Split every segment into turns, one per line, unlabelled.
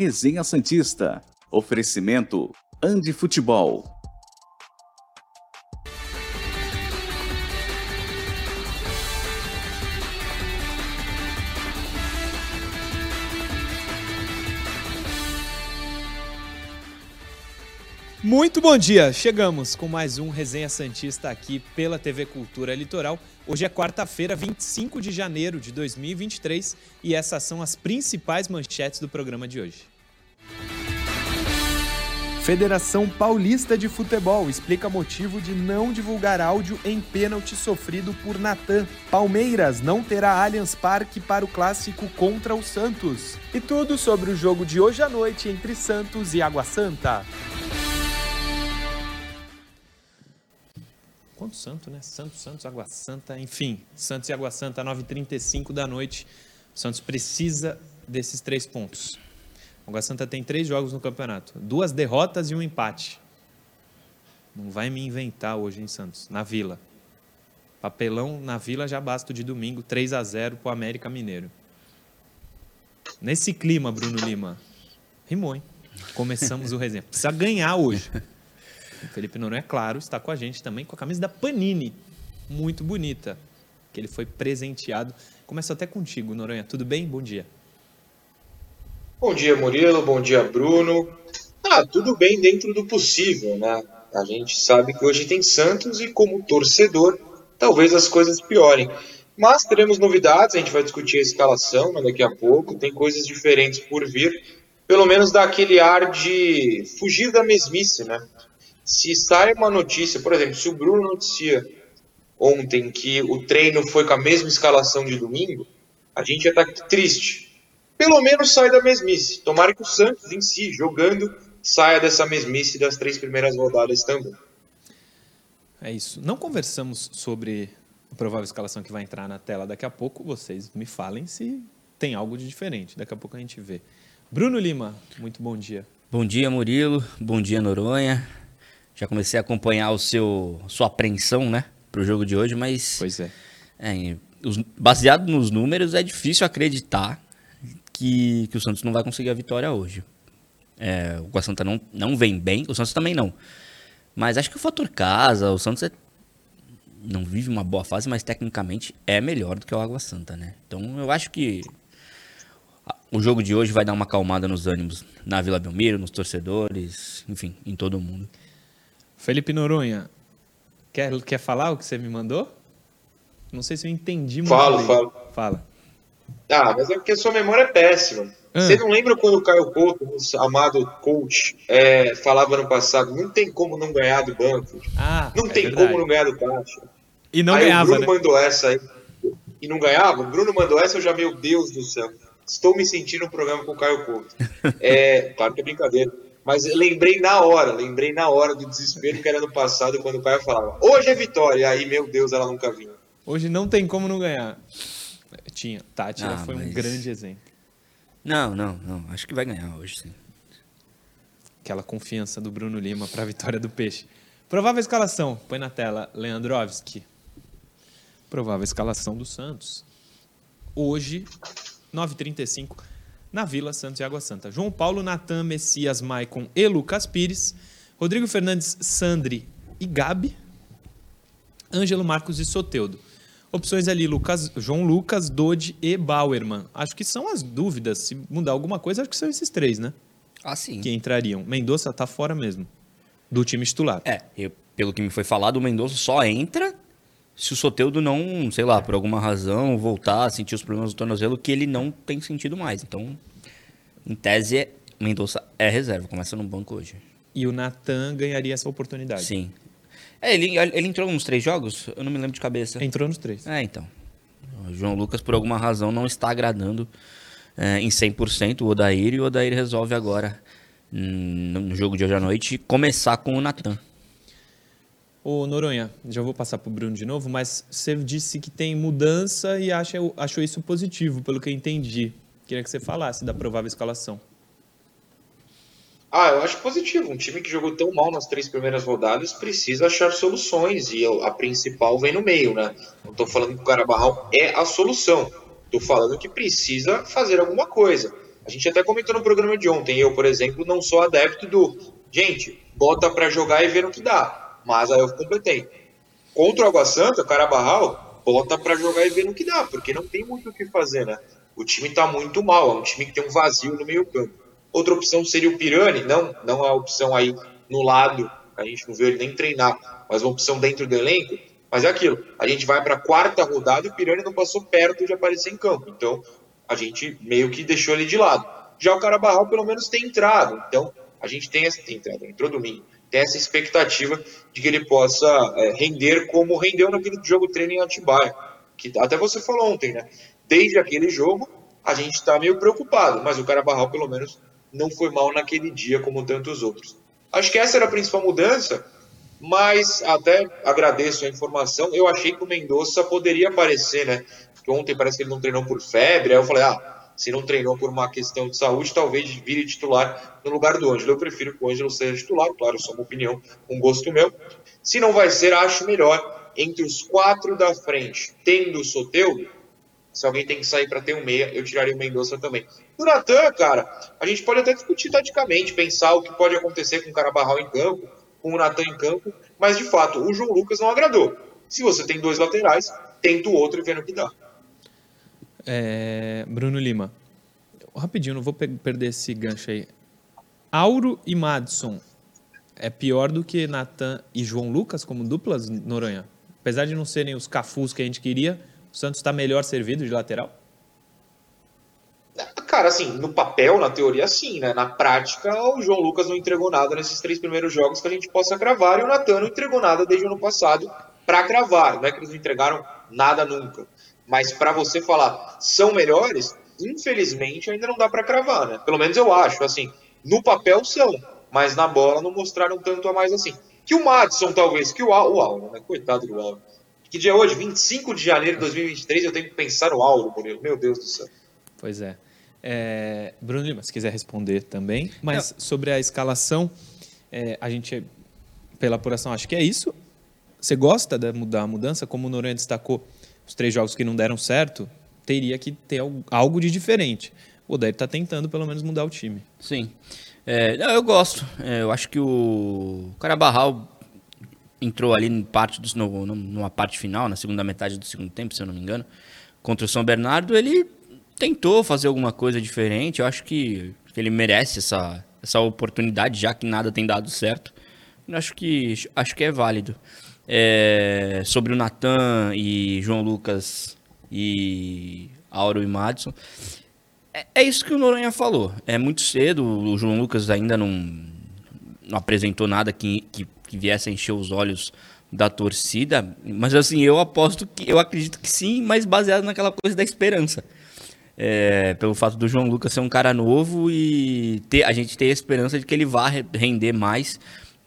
Resenha Santista. Oferecimento Andi Futebol.
Muito bom dia! Chegamos com mais um Resenha Santista aqui pela TV Cultura Litoral. Hoje é quarta-feira, 25 de janeiro de 2023 e essas são as principais manchetes do programa de hoje. Federação Paulista de Futebol explica motivo de não divulgar áudio em pênalti sofrido por Natan. Palmeiras não terá Allianz Parque para o clássico contra o Santos. E tudo sobre o jogo de hoje à noite entre Santos e Água Santa. Quanto santo, né? Santos, Santos, Água Santa, enfim. Santos e Água Santa, 9h35 da noite. O Santos precisa desses três pontos. Água Santa tem três jogos no campeonato. Duas derrotas e um empate. Não vai me inventar hoje em Santos, na Vila. Papelão na Vila já basta de domingo, 3 a 0 para o América Mineiro. Nesse clima, Bruno Lima. Rimou, hein? Começamos o resenha. Precisa ganhar hoje. O Felipe Noronha, é claro, está com a gente também com a camisa da Panini. Muito bonita. Que ele foi presenteado. Começa até contigo, Noronha. Tudo bem? Bom dia.
Bom dia, Murilo. Bom dia, Bruno. Ah, tudo bem dentro do possível, né? A gente sabe que hoje tem Santos e, como torcedor, talvez as coisas piorem. Mas teremos novidades, a gente vai discutir a escalação né, daqui a pouco, tem coisas diferentes por vir. Pelo menos dá aquele ar de fugir da mesmice, né? Se sai uma notícia, por exemplo, se o Bruno noticia ontem que o treino foi com a mesma escalação de domingo, a gente já está triste. Pelo menos sai da mesmice. Tomara que o Santos em si, jogando, saia dessa mesmice das três primeiras rodadas também.
É isso. Não conversamos sobre a provável escalação que vai entrar na tela daqui a pouco. Vocês me falem se tem algo de diferente. Daqui a pouco a gente vê. Bruno Lima, muito bom dia.
Bom dia, Murilo. Bom dia, Noronha. Já comecei a acompanhar o seu sua apreensão, né, para o jogo de hoje, mas
pois é.
é os, baseado nos números é difícil acreditar que, que o Santos não vai conseguir a vitória hoje. É, o Água Santa não, não vem bem, o Santos também não. Mas acho que o fator casa, o Santos é, não vive uma boa fase, mas tecnicamente é melhor do que o Água Santa, né? Então eu acho que o jogo de hoje vai dar uma acalmada nos ânimos na Vila Belmiro, nos torcedores, enfim, em todo mundo.
Felipe Noronha, quer, quer falar o que você me mandou? Não sei se eu entendi muito.
Falo, bem. falo.
Fala.
Ah, mas é porque a sua memória é péssima. Ah. Você não lembra quando o Caio Couto, o amado coach, é, falava no passado, não tem como não ganhar do banco.
Ah,
não
é
tem
verdade.
como não ganhar do caixa.
E não
aí
ganhava,
o Bruno
né?
mandou essa aí. E não ganhava? O Bruno mandou essa, eu já, meu Deus do céu. Estou me sentindo um programa com o Caio Couto. É, claro que é brincadeira. Mas lembrei na hora, lembrei na hora do desespero que era no passado, quando o Caio falava, hoje é vitória, e aí, meu Deus, ela nunca vinha.
Hoje não tem como não ganhar. Tinha, Tati ah, foi mas... um grande exemplo.
Não, não, não, acho que vai ganhar hoje, sim.
Aquela confiança do Bruno Lima para a vitória do Peixe. Provável escalação, põe na tela, Leandrovski. Provável escalação do Santos. Hoje, 9h35 na Vila Santos e Água Santa. João Paulo, Natan, Messias, Maicon e Lucas Pires. Rodrigo Fernandes, Sandri e Gabi. Ângelo Marcos e Soteudo. Opções ali, Lucas, João Lucas, Dodi e Bauerman. Acho que são as dúvidas. Se mudar alguma coisa, acho que são esses três, né?
Ah, sim.
Que entrariam. Mendonça tá fora mesmo. Do time titular.
É, eu, pelo que me foi falado, o Mendonça só entra se o Soteudo não, sei lá, por alguma razão, voltar a sentir os problemas do tornozelo que ele não tem sentido mais. Então, em tese, Mendonça é reserva, começa no banco hoje.
E o Natan ganharia essa oportunidade.
Sim. É, ele, ele entrou nos três jogos? Eu não me lembro de cabeça.
Entrou nos três.
É, então. O João Lucas, por alguma razão, não está agradando é, em 100% o Odair, e o Odair resolve agora, hum, no jogo de hoje à noite, começar com o Natan.
Ô Noronha, já vou passar para o Bruno de novo, mas você disse que tem mudança e acha, achou isso positivo, pelo que eu entendi. Queria que você falasse da provável escalação.
Ah, eu acho positivo. Um time que jogou tão mal nas três primeiras rodadas precisa achar soluções e a principal vem no meio, né? Não estou falando que o Carabarral é a solução. Estou falando que precisa fazer alguma coisa. A gente até comentou no programa de ontem, eu, por exemplo, não sou adepto do gente, bota para jogar e ver no que dá. Mas aí eu completei. Contra o Água Santa, o Carabarral, bota para jogar e ver no que dá, porque não tem muito o que fazer, né? O time tá muito mal, é um time que tem um vazio no meio campo. Outra opção seria o Pirani, não, não é a opção aí no lado, a gente não viu ele nem treinar, mas uma opção dentro do elenco. Mas é aquilo, a gente vai para a quarta rodada e o Pirani não passou perto de aparecer em campo. Então, a gente meio que deixou ele de lado. Já o Carabarral, pelo menos, tem entrado. Então, a gente tem essa entrada, entrou domingo, tem essa expectativa de que ele possa é, render como rendeu naquele jogo treino em Atibaia, que até você falou ontem, né? Desde aquele jogo, a gente está meio preocupado, mas o Carabarral, pelo menos, não foi mal naquele dia como tantos outros. Acho que essa era a principal mudança, mas até agradeço a informação. Eu achei que o Mendonça poderia aparecer, né? Porque ontem parece que ele não treinou por febre, aí eu falei, ah, se não treinou por uma questão de saúde, talvez vire titular no lugar do Ângelo. Eu prefiro que o Ângelo seja titular, claro, só uma opinião, um gosto meu. Se não vai ser, acho melhor entre os quatro da frente, tendo o Soteudo, se alguém tem que sair para ter um meia, eu tiraria o Mendonça também. O Natan, cara, a gente pode até discutir taticamente, pensar o que pode acontecer com o Carabarral em campo, com o Natan em campo, mas de fato, o João Lucas não agradou. Se você tem dois laterais, tenta o outro e vê no que dá.
É, Bruno Lima. Rapidinho, não vou perder esse gancho aí. Auro e Madison é pior do que Natan e João Lucas como duplas, Noronha? Apesar de não serem os cafus que a gente queria, o Santos está melhor servido de lateral?
Cara, assim, no papel, na teoria, sim, né? Na prática, o João Lucas não entregou nada nesses três primeiros jogos que a gente possa cravar e o Natan não entregou nada desde o ano passado para cravar. Não é que eles não entregaram nada nunca. Mas para você falar são melhores, infelizmente ainda não dá para cravar, né? Pelo menos eu acho, assim, no papel são, mas na bola não mostraram tanto a mais assim. Que o Madison, talvez, que o Auro, o Auro né? Coitado do Auro. Que dia é hoje? 25 de janeiro de 2023, eu tenho que pensar no Auro, Murilo. Meu Deus do céu.
Pois é. é Bruno Lima, se quiser responder também. Mas sobre a escalação, é, a gente, pela apuração, acho que é isso. Você gosta da mudança? Como o Noronha destacou, os três jogos que não deram certo, teria que ter algo de diferente. O Odair está tentando pelo menos mudar o time.
Sim. É, eu gosto. É, eu acho que o Carabarral entrou ali em parte dos, no, numa parte final, na segunda metade do segundo tempo, se eu não me engano, contra o São Bernardo. Ele tentou fazer alguma coisa diferente. Eu acho que, que ele merece essa, essa oportunidade, já que nada tem dado certo. Eu acho que, acho que é válido é, sobre o Natan e João Lucas e Auro e Madison. É, é, isso que o Noronha falou. É muito cedo, o João Lucas ainda não, não apresentou nada que, que, que viesse a encher os olhos da torcida, mas assim, eu aposto que, eu acredito que sim, mas baseado naquela coisa da esperança. É, pelo fato do João Lucas ser um cara novo e ter, a gente ter a esperança de que ele vá render mais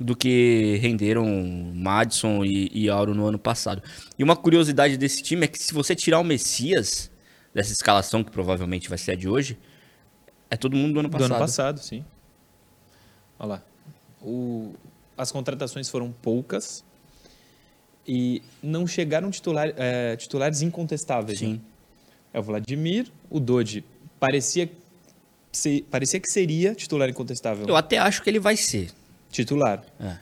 do que renderam Madison e, e Auro no ano passado. E uma curiosidade desse time é que se você tirar o Messias dessa escalação, que provavelmente vai ser a de hoje, é todo mundo do ano passado.
Do ano passado, sim. Olha lá. O, as contratações foram poucas e não chegaram titular, é, titulares incontestáveis.
Sim.
Né? É o Vladimir, o Dodi parecia, parecia que seria titular incontestável.
Eu até acho que ele vai ser
titular.
É.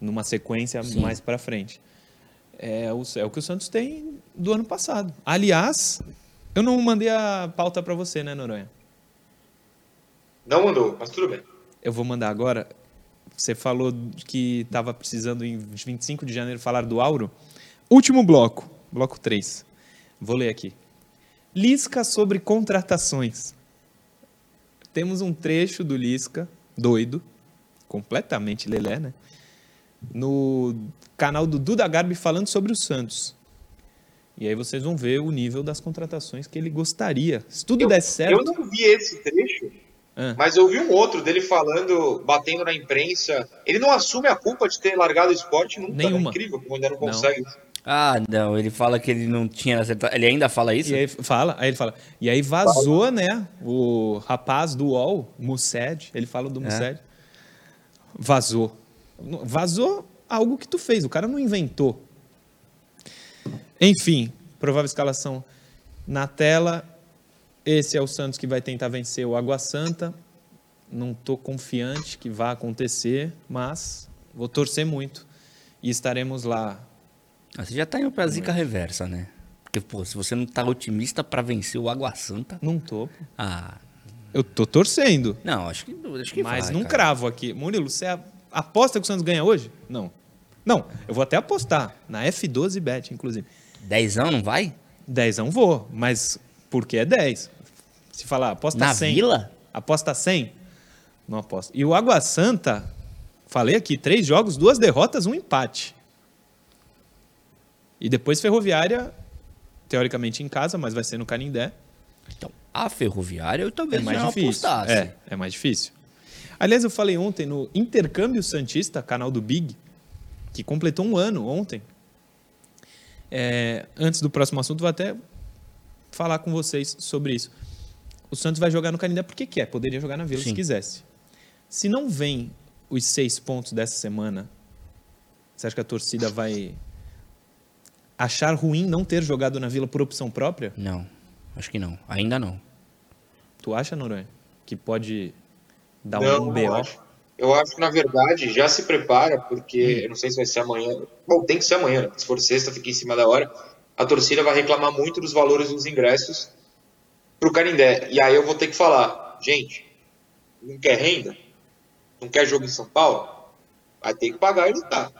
Numa sequência Sim. mais para frente. É o, é o que o Santos tem do ano passado. Aliás, eu não mandei a pauta para você, né, Noronha?
Não mandou, mas tudo bem.
Eu vou mandar agora. Você falou que estava precisando em 25 de janeiro falar do Auro. Último bloco, bloco 3. Vou ler aqui. Lisca sobre contratações. Temos um trecho do Lisca, doido, completamente lelé, né? No canal do Duda Garbi falando sobre o Santos. E aí vocês vão ver o nível das contratações que ele gostaria. Se tudo
eu,
der certo.
Eu não vi esse trecho, ah. mas eu vi um outro dele falando, batendo na imprensa. Ele não assume a culpa de ter largado o esporte nunca. Né? Nenhuma. É incrível como ainda não consegue. Não.
Ah, não, ele fala que ele não tinha acertado. Ele ainda fala isso?
E aí fala, aí ele fala. E aí vazou, né? O rapaz do UOL, Mussed, ele fala do Mussed. Vazou. Vazou algo que tu fez, o cara não inventou. Enfim, provável escalação na tela. Esse é o Santos que vai tentar vencer o Água Santa. Não estou confiante que vá acontecer, mas vou torcer muito. E estaremos lá.
Ah, Você já tá indo pra zica reversa, né? Porque, pô, se você não tá otimista pra vencer o Água Santa.
Não tô.
Ah.
Eu tô torcendo.
Não, acho que, acho que
mas
vai,
não
cara.
cravo aqui. Murilo, você aposta que o Santos ganha hoje? Não. Não, eu vou até apostar. Na F12 Bet, inclusive.
Dezão não vai?
10 não vou, mas porque é 10. Se falar, aposta
Na
100.
Vila?
Aposta 100? Não aposto. E o Água Santa, falei aqui, três jogos, duas derrotas, um empate. E depois Ferroviária, teoricamente em casa, mas vai ser no Canindé.
Então, a Ferroviária eu
É
talvez
mais
não
difícil.
apostasse.
É, é mais difícil. Aliás, eu falei ontem no Intercâmbio Santista, canal do Big, que completou um ano ontem. É, antes do próximo assunto, vou até falar com vocês sobre isso. O Santos vai jogar no Canindé porque quer, poderia jogar na Vila se
Sim.
quisesse. Se não vem os seis pontos dessa semana, você acha que a torcida vai achar ruim não ter jogado na Vila por opção própria?
Não, acho que não. Ainda não.
Tu acha, Noronha, que pode dar
Não,
um
não
BO?
acho. Eu acho que, na verdade, já se prepara, porque
Hum.
eu não sei se vai ser amanhã. Bom, tem que ser amanhã, né? Se for sexta, fica em cima da hora. A torcida vai reclamar muito dos valores dos ingressos pro Canindé. E aí eu vou ter que falar, gente, não quer renda? Não quer jogo em São Paulo? Vai ter que pagar e lutar.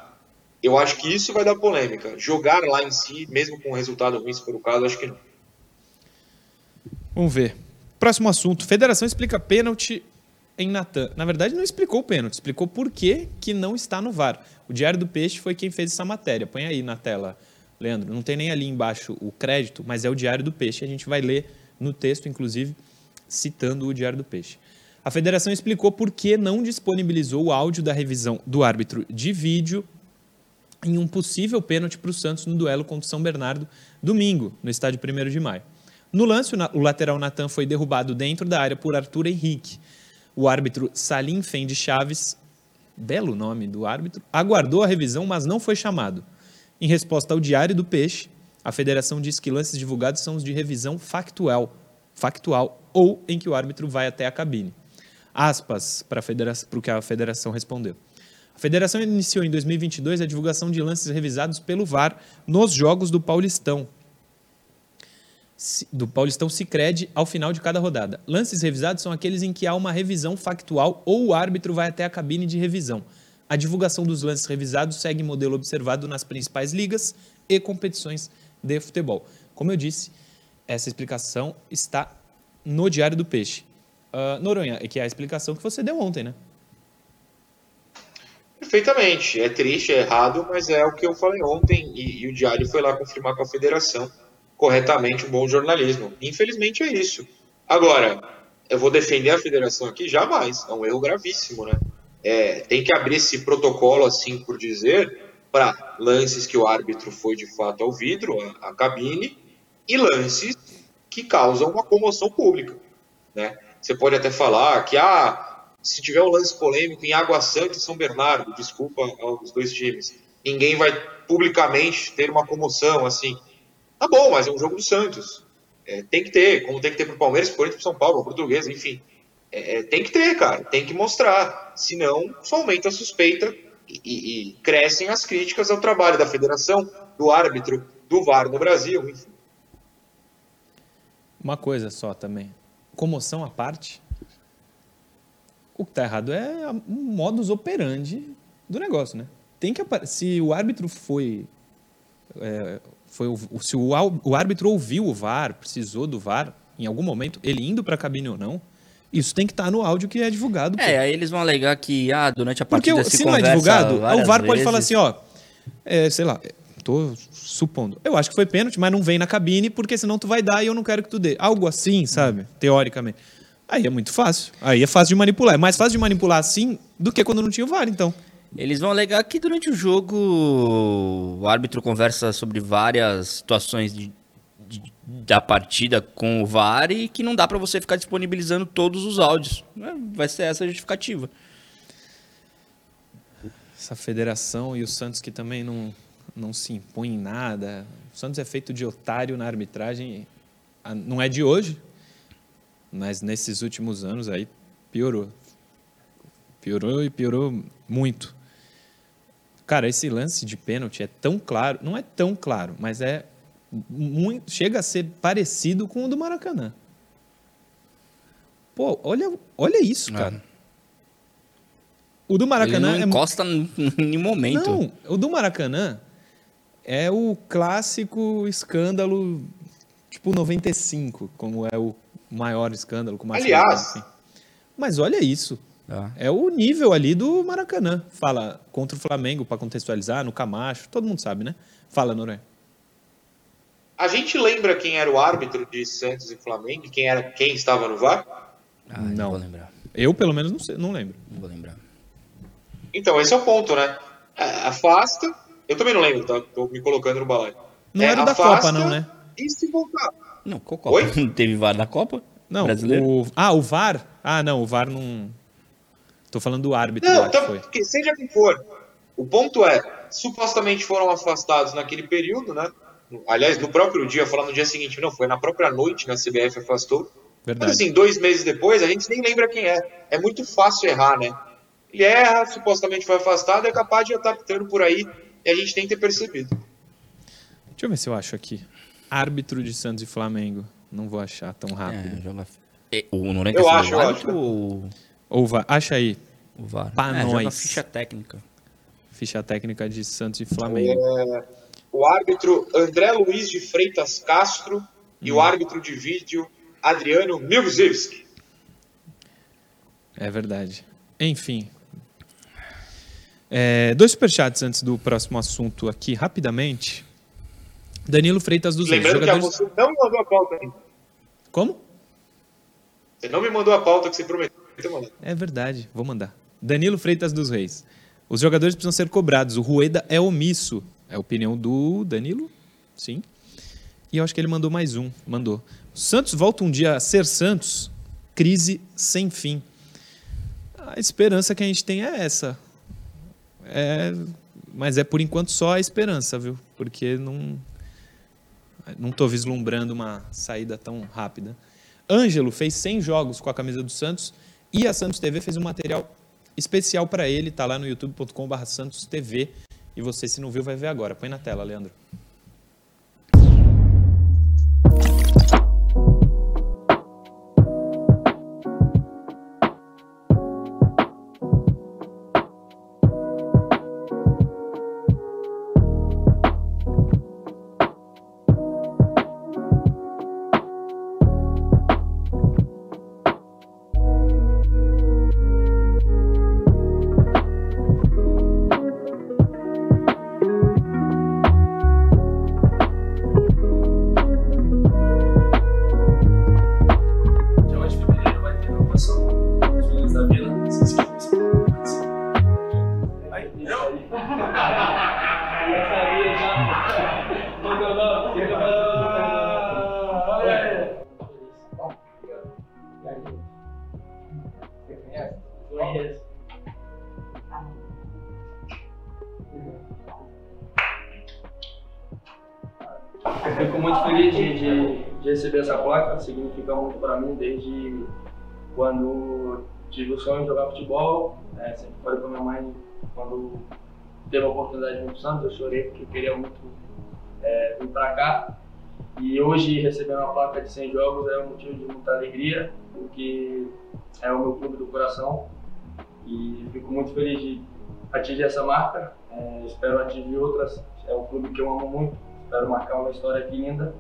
Eu acho que isso vai dar polêmica. Jogar lá em si, mesmo com resultado ruim, se for o caso, acho que não.
Vamos ver. Próximo assunto. Federação explica pênalti em Natan. Na verdade, não explicou o pênalti, explicou por que, que não está no VAR. O Diário do Peixe foi quem fez essa matéria. Põe aí na tela, Leandro. Não tem nem ali embaixo o crédito, mas é o Diário do Peixe. A gente vai ler no texto, inclusive, citando o Diário do Peixe. A federação explicou por que não disponibilizou o áudio da revisão do árbitro de vídeo em um possível pênalti para o Santos no duelo contra o São Bernardo, domingo, no estádio 1 de maio. No lance, o lateral Natan foi derrubado dentro da área por Arthur Henrique. O árbitro Salim Fendi Chaves, belo nome do árbitro, aguardou a revisão, mas não foi chamado. Em resposta ao Diário do Peixe, a federação diz que lances divulgados são os de revisão factual, factual ou em que o árbitro vai até a cabine. Aspas para o que a federação respondeu. A federação iniciou em 2022 a divulgação de lances revisados pelo VAR nos jogos do Paulistão, do Paulistão Sicredi ao final de cada rodada. Lances revisados são aqueles em que há uma revisão factual ou o árbitro vai até a cabine de revisão. A divulgação dos lances revisados segue modelo observado nas principais ligas e competições de futebol. Como eu disse, essa explicação está no Diário do Peixe. Ah, Noronha, que é a explicação que você deu ontem, né?
Perfeitamente. É triste, é errado, mas é o que eu falei ontem e, e o Diário foi lá confirmar com a federação corretamente um bom jornalismo. Infelizmente é isso. Agora, eu vou defender a federação aqui? Jamais. É um erro gravíssimo, né? É, tem que abrir esse protocolo, assim por dizer, para lances que o árbitro foi de fato ao vidro, a cabine, e lances que causam uma comoção pública. Né? Você pode até falar que, ah, se tiver um lance polêmico em Água Santa e São Bernardo, desculpa aos dois times, ninguém vai publicamente ter uma comoção assim. Tá bom, mas é um jogo do Santos. É, tem que ter, como tem que ter pro Palmeiras, pro Corinthians, pro São Paulo, pro Português, enfim. É, é, tem que ter, cara, tem que mostrar. Senão, só aumenta a suspeita e, e- e crescem as críticas ao trabalho da federação, do árbitro, do VAR no Brasil, enfim.
Uma coisa só também. Comoção à parte. O que está errado é o modus operandi do negócio, né? Tem que se o árbitro foi, é, foi o- se o, o árbitro ouviu o VAR, precisou do VAR em algum momento, ele indo para a cabine ou não, isso tem que estar no áudio que é divulgado. pô.
É, aí eles vão alegar que, ah, durante a
Porque
partida
o-
se
se não é divulgado, o VAR pode falar
vezes.
assim, ó, é, sei lá, tô supondo. Eu acho que foi pênalti, mas não vem na cabine, porque senão tu vai dar e eu não quero que tu dê. Algo assim, sabe? Teoricamente. Aí é muito fácil. Aí é fácil de manipular. É mais fácil de manipular assim do que quando não tinha o VAR, então.
Eles vão alegar que durante o jogo o árbitro conversa sobre várias situações de- de- da partida com o VAR e que não dá pra você ficar disponibilizando todos os áudios. É, Vai ser essa a justificativa.
Essa federação e o Santos que também não, não se impõe em nada. O Santos é feito de otário na arbitragem. Não é de hoje, Mas nesses últimos anos aí piorou. Piorou e piorou muito. Cara, esse lance de pênalti é tão claro, não é tão claro, mas é muito, chega a ser parecido com o do Maracanã. Pô, olha, olha isso,
É.
cara. O do
Ele
Maracanã
não
é
encosta em nenhum momento.
não, o do Maracanã é o clássico escândalo, tipo 95, como é o maior escândalo. Com mais
Aliás-
assim. Mas olha isso.
Tá.
É o nível ali do Maracanã. Fala contra o Flamengo, para contextualizar, no Camacho, todo mundo sabe, né? Fala, Noronha.
A gente lembra quem era o árbitro de Santos e Flamengo? Quem era quem estava no VAR?
Ah, não.
Não.
vou lembrar.
Eu, pelo menos, não, sei, não lembro.
Não vou lembrar.
Então, esse é o ponto, né? É, Afasta. Eu também não lembro, tá? Tô me colocando no balaio.
Não
É,
era o da Copa, não, né?
E se voltar?
Não, qual Copa?
Oi?
Não teve VAR na Copa?
Não,
Brasileiro?
o... Ah, o VAR? Ah, não, o VAR não... Tô falando do árbitro
Não,
lá que
então,
foi.
que seja quem for. O ponto é, supostamente foram afastados naquele período, né? Aliás, no próprio dia, falar no dia seguinte, não, foi na própria noite que a CBF afastou.
Verdade.
Mas assim, dois meses depois, a gente nem lembra quem é. É muito fácil errar, né? Ele erra, supostamente foi afastado, é capaz de estar pitando por aí e a gente nem ter percebido.
Deixa eu ver se eu acho aqui. Árbitro de Santos e Flamengo. Não vou achar tão rápido.
É, joga... É, O Noronha
Eu acho,
o
eu
árbitro
acho.
ou
Ou acha aí,
o VAR?
Pra
é,
nós.
ficha técnica.
ficha técnica de Santos e Flamengo.
O árbitro André Luiz de Freitas Castro e o árbitro de vídeo Adriano Milzivski.
É verdade. Enfim. É, dois superchats antes do próximo assunto aqui, rapidamente. Danilo Freitas dos Reis.
Lembrando que a você não me mandou a pauta ainda.
Como?
Você não me mandou a pauta que você prometeu.
É verdade, vou mandar. Danilo Freitas dos Reis. Os jogadores precisam ser cobrados. O Rueda é omisso. É a opinião do Danilo? Sim. E eu acho que ele mandou mais um. Mandou. Santos volta um dia a ser Santos. Crise sem fim. A esperança que a gente tem é essa. É, mas é por enquanto só a esperança, viu? Porque não não estou vislumbrando uma saída tão rápida. Ângelo fez 100 jogos com a camisa do Santos e a Santos TV fez um material especial para ele, tá lá no youtube.com.br Santos TV. E você, se não viu, vai ver agora. Põe na tela, Leandro.
Futebol. É, sempre falei com minha mãe quando teve a oportunidade de vir pro Santos, eu chorei porque eu queria muito é, vir para cá. E hoje receber uma placa de 100 jogos é um motivo de muita alegria, porque é o meu clube do coração. E fico muito feliz de atingir essa marca. É, espero atingir outras. É um clube que eu amo muito. Espero marcar uma história aqui linda.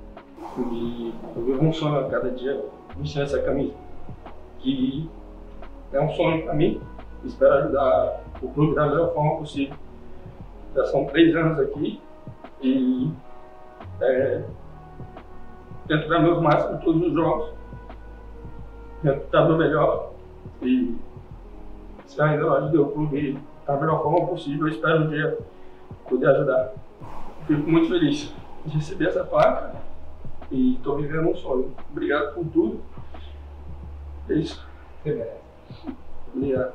E eu vivo um sonho a cada dia vestir essa camisa. Que é um sonho para mim. Espero ajudar o clube da melhor forma possível. Já são três anos aqui e é, tento dar meus máximos em todos os jogos. Tento dar meu melhor e se ainda ajudei o clube da melhor forma possível, eu espero um dia poder ajudar. Fico muito feliz de receber essa placa e estou vivendo um sonho. Obrigado por tudo. É isso. Obrigado.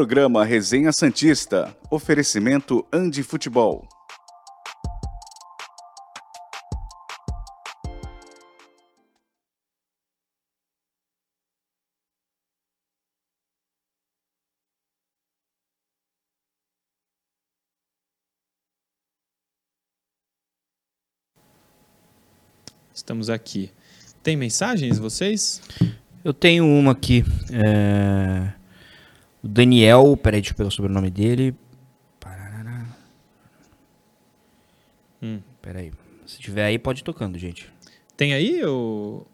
Programa Resenha Santista. Oferecimento Andi Futebol.
Estamos aqui. Tem mensagens, vocês?
Eu tenho uma aqui. É... O Daniel, peraí, deixa eu pegar o sobrenome dele. Parará.
Hum.
Peraí. Se tiver aí, pode ir tocando, gente.
Tem aí o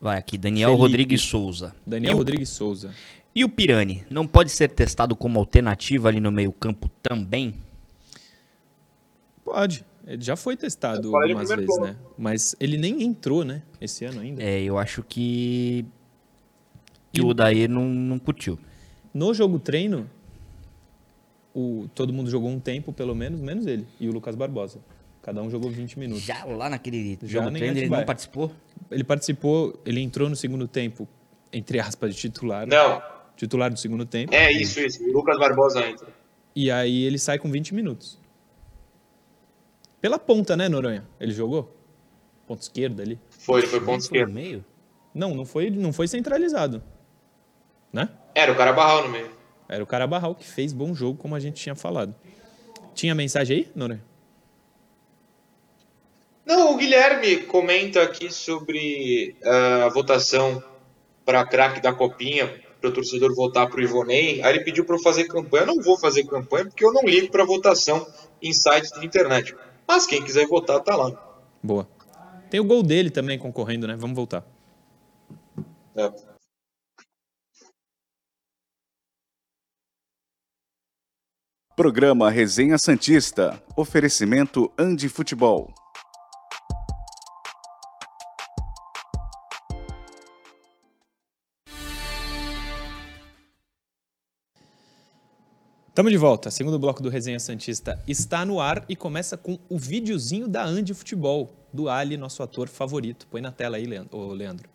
Vai aqui, Daniel
Felipe.
Rodrigues Souza.
Daniel
E o-
Rodrigues Souza.
E o Pirani, não pode ser testado como alternativa ali no meio-campo também?
Pode. Ele já foi testado algumas vezes, né? Mas ele nem entrou, né? Esse ano ainda.
É, eu acho que. Que o Odair não, não curtiu.
No jogo treino, o, todo mundo jogou um tempo, pelo menos, menos ele. E o Lucas Barbosa. Cada um jogou 20 minutos.
Já lá naquele
Já
jogo treino, ele não participou?
Ele participou, ele entrou no segundo tempo, entre aspas, de titular.
Não,
Titular do segundo tempo.
é isso, isso. O Lucas Barbosa entra.
E aí ele sai com 20 minutos. Pela ponta, né, Noronha? Ele jogou? Ponta esquerda ali.
Foi, ele foi ponto esquerdo.
meio?
Não, não foi, não foi centralizado. Né?
Era o cara barral no meio.
Era o Carabarral que fez bom jogo, como a gente tinha falado. Tinha mensagem aí, Noronha?
Não, o Guilherme comenta aqui sobre ah, a votação para craque da Copinha, para o torcedor votar para o Ivonei. Aí ele pediu para eu fazer campanha. Eu não vou fazer campanha porque eu não ligo para votação em sites de internet. Mas quem quiser votar, tá lá.
Boa. Tem o gol dele também concorrendo, né? Vamos voltar.
É.
Programa Resenha Santista. Oferecimento Andi Futebol.
Tamo de volta. Segundo bloco do Resenha Santista está no ar e começa com o videozinho da Andy Futebol, do Ali, nosso ator favorito. Põe na tela aí, Leandro. Leandro.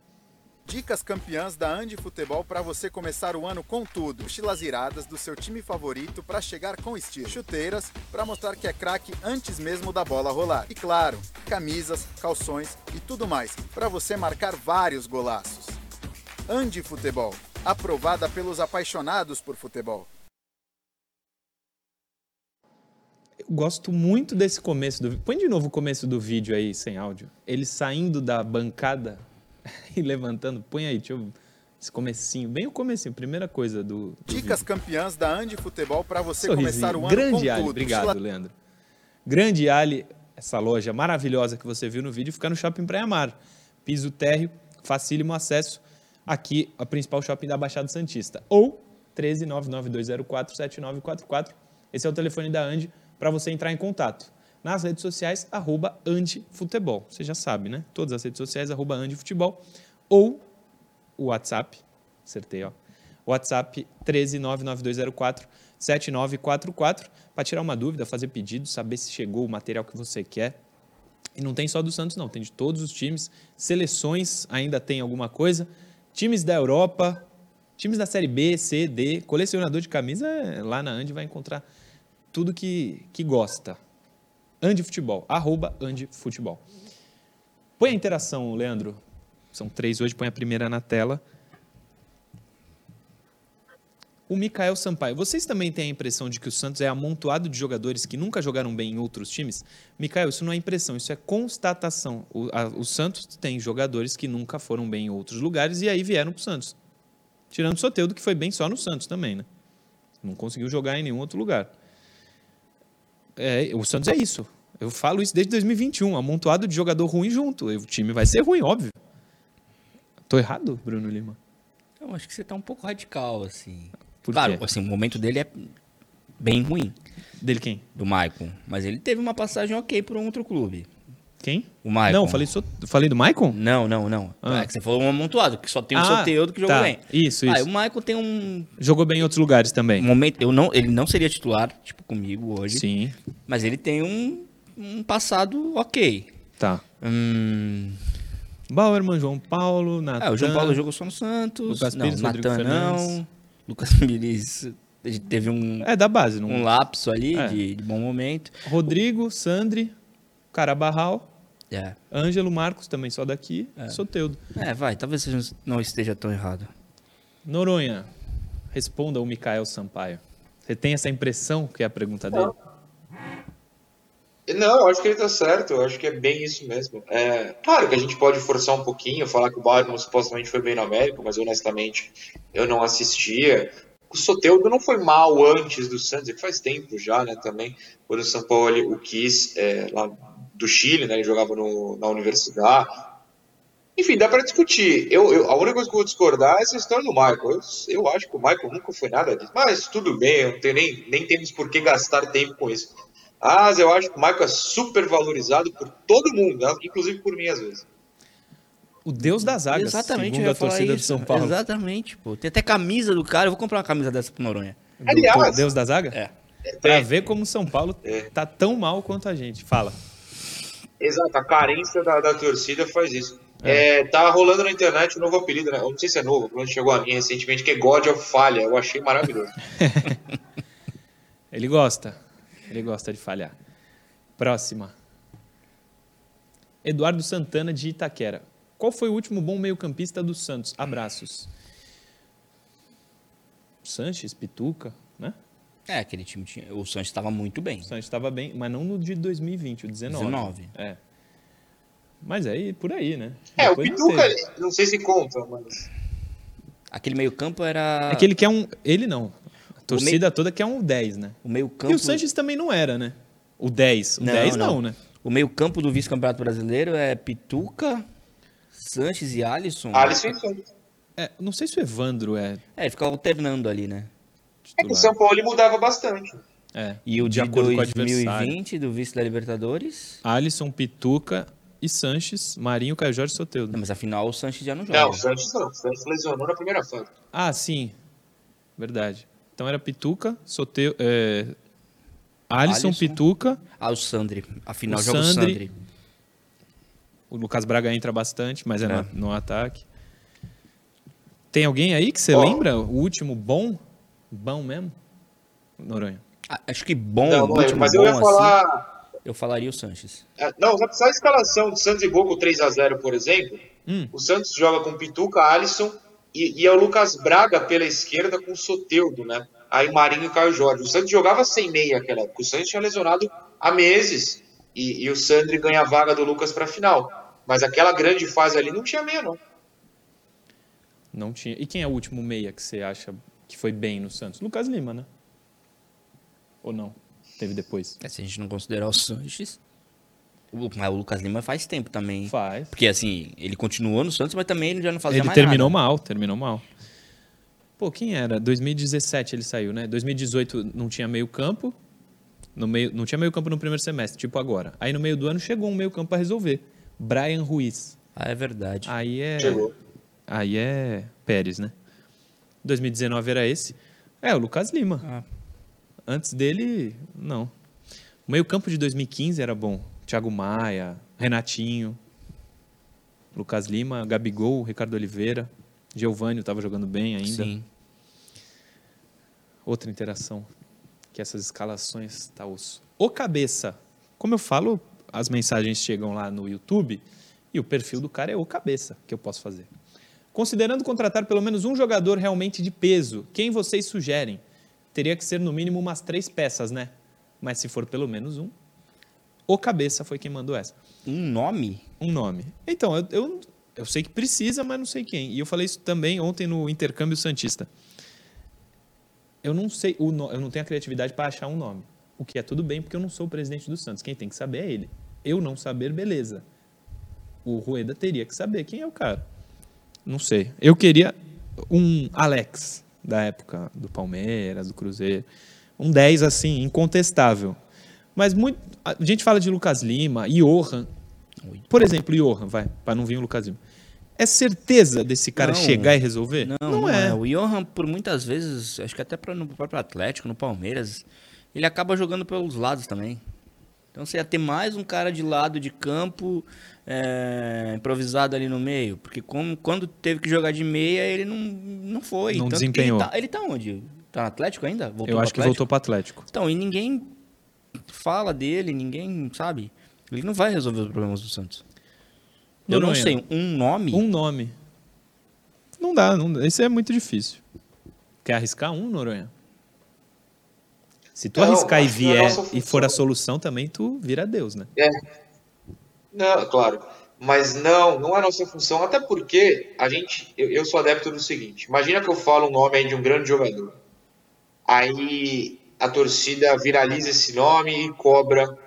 Dicas campeãs da Andi Futebol para você começar o ano com tudo. Mochilas iradas do seu time favorito para chegar com estilo. Chuteiras para mostrar que é craque antes mesmo da bola rolar. E claro, camisas, calções e tudo mais para você marcar vários golaços. Andi Futebol, aprovada pelos apaixonados por futebol.
Eu gosto muito desse começo do. Põe de novo o começo do vídeo aí, sem áudio. Ele saindo da bancada e levantando. Põe aí, deixa eu... Esse comecinho, bem o comecinho, primeira coisa do, do
Dicas campeãs da Andi Futebol para você
Sorrisinho.
começar o ano
Grande
com
Ali,
tudo.
obrigado, Leandro. Grande Ali, essa loja maravilhosa que você viu no vídeo, fica no Shopping Praia Mar. Piso térreo, facílimo acesso. Aqui, a principal shopping da Baixada Santista. Ou 13992047944. Esse é o telefone da Andi para você entrar em contato. Nas redes sociais, arroba Andifutebol. Você já sabe, né? Todas as redes sociais, arroba Andifutebol. Ou o WhatsApp, acertei, ó. WhatsApp 13992047944 para tirar uma dúvida, fazer pedido, saber se chegou o material que você quer. E não tem só do Santos, não, tem de todos os times. Seleções ainda tem alguma coisa. Times da Europa, times da Série B, C, D, colecionador de camisa, é, lá na Andi vai encontrar tudo que, que gosta. Andi Futebol, arroba Andi Futebol. Põe a interação, Leandro. São três hoje, põe a primeira na tela. O Mikael Sampaio. Vocês também têm a impressão de que o Santos é amontoado de jogadores que nunca jogaram bem em outros times? Mikael, isso não é impressão, isso é constatação. O, a- o Santos tem jogadores que nunca foram bem em outros lugares e aí vieram para o Santos. Tirando o Soteudo, que foi bem só no Santos também, né? Não conseguiu jogar em nenhum outro lugar. É, o Santos é isso. Eu falo isso desde 2021, amontoado de jogador ruim junto. O time vai ser ruim, óbvio. Tô errado, Bruno Lima?
Eu acho que você tá um pouco radical, assim.
Por
claro,
quê?
assim, o momento dele é bem ruim,
Dele quem?
do Maicon. Mas ele teve uma passagem ok por um outro clube.
Quem?
O Maicon.
Não, falei, so... falei do Maicon?
Não, não, não.
Ah.
É que você falou um amontoado, que só tem um
Ah,
Soteudo que jogou
tá.
bem.
Isso,
Ah,
isso.
o Maicon tem um
Jogou bem em outros lugares também.
um momento. Eu não, ele não seria titular, tipo, comigo hoje.
Sim,
Mas ele tem um, um passado ok.
tá.
Hum,
Bauerman, João Paulo, Natan.
é, o João Paulo jogou só no Santos.
Lucas
não,
Pires,
Natan não.
Fernandes.
Lucas Miris teve um,
É da base, não.
um lapso ali
É.
de, de bom momento.
Rodrigo, Sandri, Carabarral,
É.
Ângelo Marcos, também só daqui, Soteudo.
é, vai, talvez seja- não esteja tão errado.
Noronha, responda o Mikael Sampaio. Você tem essa impressão que é a pergunta dele?
Não, acho que ele tá certo, eu acho que é bem isso mesmo. É, claro que a gente pode forçar um pouquinho, falar que o Bayern supostamente foi bem no América, mas honestamente eu não assistia. O Soteudo não foi mal antes do Santos, que faz tempo já, né, também, quando o São Paulo o quis, é, lá do Chile, né, ele jogava no, na universidade. Enfim, dá para discutir. Eu, eu- a única coisa que eu vou discordar é essa história do Michael. Eu, eu acho que o Michael nunca foi nada disso, mas tudo bem, eu não tenho nem, nem temos por que gastar tempo com isso. Mas eu acho que o Michael é super valorizado por todo mundo, né? inclusive por mim às vezes.
O deus das zagas,
Exatamente,
segundo a torcida
isso.
de São Paulo.
Exatamente, pô. Tem até camisa do cara. Eu vou comprar uma camisa dessa pro Noronha.
Do
Aliás-
deus da zaga?
É.
Pra
Tem.
ver como São Paulo
É.
tá tão mal quanto a gente. Fala.
Exato, a carência da, da torcida faz isso. É, tá rolando na internet um novo apelido, né? Eu não sei se é novo, quando chegou a mim recentemente, que é God of Falha. Eu achei maravilhoso.
Ele gosta. Ele gosta de falhar. Próxima. Eduardo Santana de Itaquera. Qual foi o último bom meio-campista do Santos? Abraços. Sanches, Pituca, né?
É, aquele time tinha. O Santos estava muito bem.
O Sanches estava bem, mas não no de 2020, o 19.
19.
É. Mas aí, por aí, né?
É, o
Depois não
Pituca,
teve.
não sei se conta, mas.
Aquele meio-campo era.
É que ele quer um. Ele não. A torcida toda quer um 10, né?
O meio-campo.
E o Sanches também não era, né? O 10. O
Não,
10 não,
não.
né?
O meio-campo do vice-campeonato brasileiro é Pituca, Sanches e Alisson.
Alisson e Santos.
É, não sei se o Evandro é
É, ele ficava alternando ali, né?
É que o
titular.
São Paulo mudava bastante.
É.
E o
De
de,
acordo com o adversário.
2020, do vice da Libertadores.
Alisson, Pituca e Sanches, Marinho, Caio Jorge e Soteldo.
Não, mas afinal o Sanches já não joga.
Não, o Santos não. O Santos lesionou na primeira fase.
Ah, sim. Verdade. Então era Pituca, Soteldo, é... Alisson,
Alisson.
Pituca,
Ah, o Sandri. Afinal
O
joga o
Sandri.
Sandri.
o Lucas Braga entra bastante, mas é,
É.
No, no ataque. Tem alguém aí que você
Ó.
lembra? O último bom? Bom mesmo? Noronha.
Ah, acho que bom,
não, lembro. Mas
bom,
eu ia
assim,
falar.
eu falaria o Sanches.
É, Não, só a escalação do Santos e Gol com 3x0, por exemplo.
Hum.
O Santos joga com Pituca, Alisson e, e é o Lucas Braga pela esquerda com o Soteudo, né? Aí Marinho e Caio Jorge. O Santos jogava sem meia naquela época. O Santos tinha lesionado há meses e, e o Sandri ganha a vaga do Lucas para final. Mas aquela grande fase ali não tinha meia, não.
Não tinha. E quem é o último meia que você acha que foi bem no Santos? Lucas Lima, né? Ou não? Teve depois?
É, se a gente não considerar o Sanches. O, mas o Lucas Lima faz tempo também.
Faz.
Porque assim, ele continuou no Santos, mas também ele já não fazia
Ele
mais
terminou
nada.
mal, terminou mal. Pô, quem era? 2017 ele saiu, né? 2018 não tinha meio campo. No meio, não tinha meio campo no primeiro semestre, tipo agora. Aí no meio do ano chegou um meio campo para resolver. Brian Ruiz.
Ah, é verdade.
Aí é.
Chegou.
Aí é Pérez, né? 2019 era esse. É, o Lucas Lima.
Ah.
Antes dele, não. O meio-campo de 2015 era bom. Thiago Maia, Renatinho, Lucas Lima, Gabigol, Ricardo Oliveira, Giovânio estava jogando bem ainda.
Sim.
Outra interação. Que essas escalações tá osso. O cabeça. Como eu falo, as mensagens chegam lá no YouTube e o perfil do cara é o cabeça que eu posso fazer. Considerando contratar pelo menos um jogador realmente de peso, quem vocês sugerem? Teria que ser no mínimo umas três peças, né? Mas se for pelo menos um, o cabeça foi quem mandou essa.
Um nome?
Um nome. Então, eu, eu, eu sei que precisa, mas não sei quem. E eu falei isso também ontem no intercâmbio Santista. Eu não sei, o no- eu não tenho a criatividade para achar um nome. O que é tudo bem, porque eu não sou o presidente do Santos. Quem tem que saber é ele. Eu não saber, beleza. O Rueda teria que saber quem é o cara. Não sei. Eu queria um Alex, da época do Palmeiras, do Cruzeiro. Um 10, assim, incontestável. Mas muito, a gente fala de Lucas Lima, Johan. Por exemplo, Johan, vai, para não vir o Lucas Lima. É certeza desse cara
Não.
chegar e resolver?
Não, não, é. O Johan, por muitas vezes, acho que até no próprio Atlético, no Palmeiras, ele acaba jogando pelos lados também. Então você ia ter mais um cara de lado de campo, é, improvisado ali no meio. Porque como, quando teve que jogar de meia, ele não, não foi.
Não
Tanto
desempenhou.
Ele tá, ele tá onde? Tá no Atlético ainda? Voltou
Eu acho que voltou pro Atlético.
Então, e ninguém fala dele, ninguém sabe. Ele não vai resolver os problemas do Santos. Eu não sei, um nome.
Um nome. Não dá, não dá. Esse é muito difícil. Quer arriscar um, Noronha? Se tu
Não,
arriscar e
é
vier e for a solução também, tu vira Deus, né?
É. Não, claro. Mas não, não é nossa função. Até porque a gente. Eu, eu sou adepto do seguinte: imagina que eu falo um nome aí de um grande jogador. Aí a torcida viraliza esse nome e cobra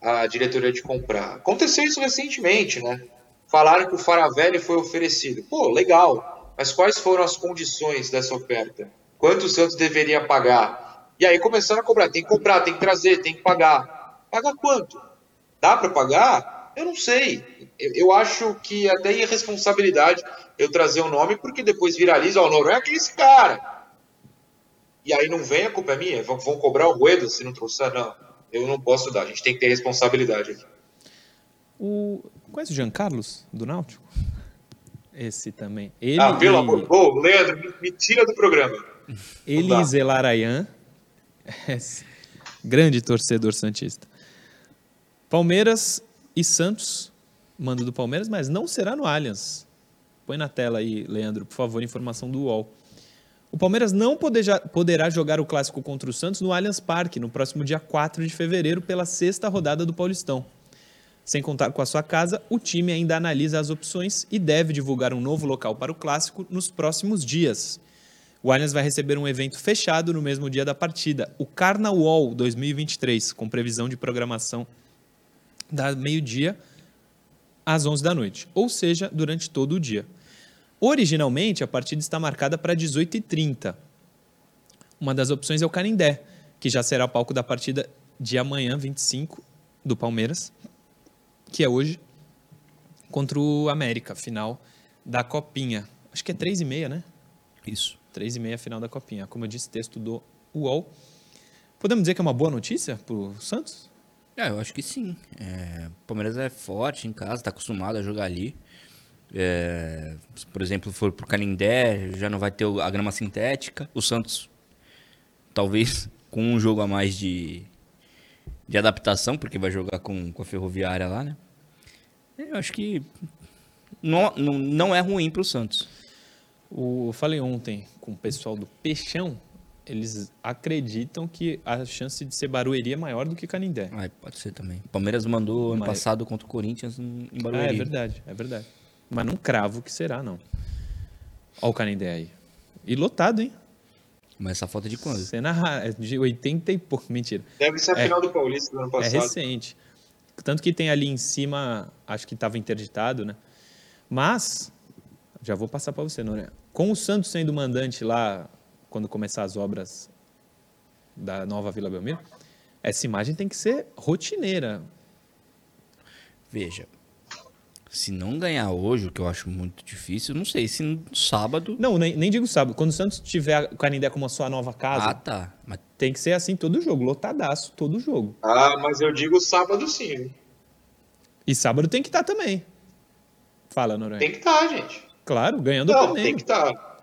a diretoria de comprar. Aconteceu isso recentemente, né? Falaram que o Faravelli foi oferecido. Pô, legal. Mas quais foram as condições dessa oferta? Quanto o Santos deveria pagar? E aí começaram a cobrar. Tem que comprar, tem que trazer, tem que pagar. Pagar quanto? Dá para pagar? Eu não sei. Eu, acho que até é irresponsabilidade eu trazer o nome, porque depois viraliza, ó, o Noronha é esse cara. E aí não vem, a culpa é minha. Vão, vão cobrar o Rueda se não trouxer? Não. Eu não posso dar. A gente tem que ter responsabilidade aqui.
O... Conhece o Jean Carlos, do Náutico? Esse também. Ele,
ah, pelo
e-
amor. Ô, Leandro, me, me tira do programa.
ele e Zelarayan. Esse Grande torcedor santista. Palmeiras e Santos. Mando do Palmeiras, mas não será no Allianz. Põe na tela aí, Leandro, por favor, informação do UOL. O Palmeiras não poderá jogar o clássico contra o Santos no Allianz Parque no próximo dia 4 de fevereiro pela sexta rodada do Paulistão. Sem contar com a sua casa, o time ainda analisa as opções e deve divulgar um novo local para o clássico nos próximos dias. O Allianz vai receber um evento fechado no mesmo dia da partida, o Carnaval 2023, com previsão de programação da meio-dia às 11 da noite, ou seja, durante todo o dia. Originalmente, a partida está marcada para 18h30. Uma das opções é o Canindé, que já será palco da partida de amanhã, 25, do Palmeiras, que é hoje, contra o América, final da Copinha. Acho que é 3h30, né?
Isso.
3 e meia final da Copinha. Como eu disse, texto do UOL. Podemos dizer que é uma boa notícia para o Santos?
É, eu acho que sim. É, o Palmeiras é forte em casa, tá acostumado a jogar ali. É, se, por exemplo, for pro Canindé, já não vai ter a grama sintética. O Santos, talvez, com um jogo a mais de, de adaptação, porque vai jogar com, com a Ferroviária lá, né? Eu acho que não, não, não é ruim pro Santos.
O, eu falei ontem com o pessoal do Peixão, eles acreditam que a chance de ser Barueri é maior do que Canindé.
Ah, pode ser também. O Palmeiras mandou ano
Mas-
passado contra o Corinthians em em
Ah,
Barueri.
é verdade, é verdade. Mas não cravo que será, não. Olha o Canindé aí. E lotado, hein?
Mas essa foto é de quando?
Cena é de 80 e pouco. Mentira.
Deve ser a
É.
final do Paulista do ano
É
passado.
recente. Tanto que tem ali em cima, acho que estava interditado, né? Mas, já vou passar para você, Noronha. Com o Santos sendo mandante lá, quando começar as obras da nova Vila Belmiro, essa imagem tem que ser rotineira.
Veja, se não ganhar hoje, o que eu acho muito difícil, não sei se no sábado.
Não, nem, nem digo sábado. Quando o Santos tiver o Canindé como a sua nova casa,
Ah, tá. Mas
tem que ser assim todo jogo, lotadaço todo jogo.
Ah, mas eu digo sábado sim.
E sábado tem que estar também. Fala, Noronha.
Tem que estar, gente.
Claro, ganhando o
Não,
Flamengo.
tem que estar.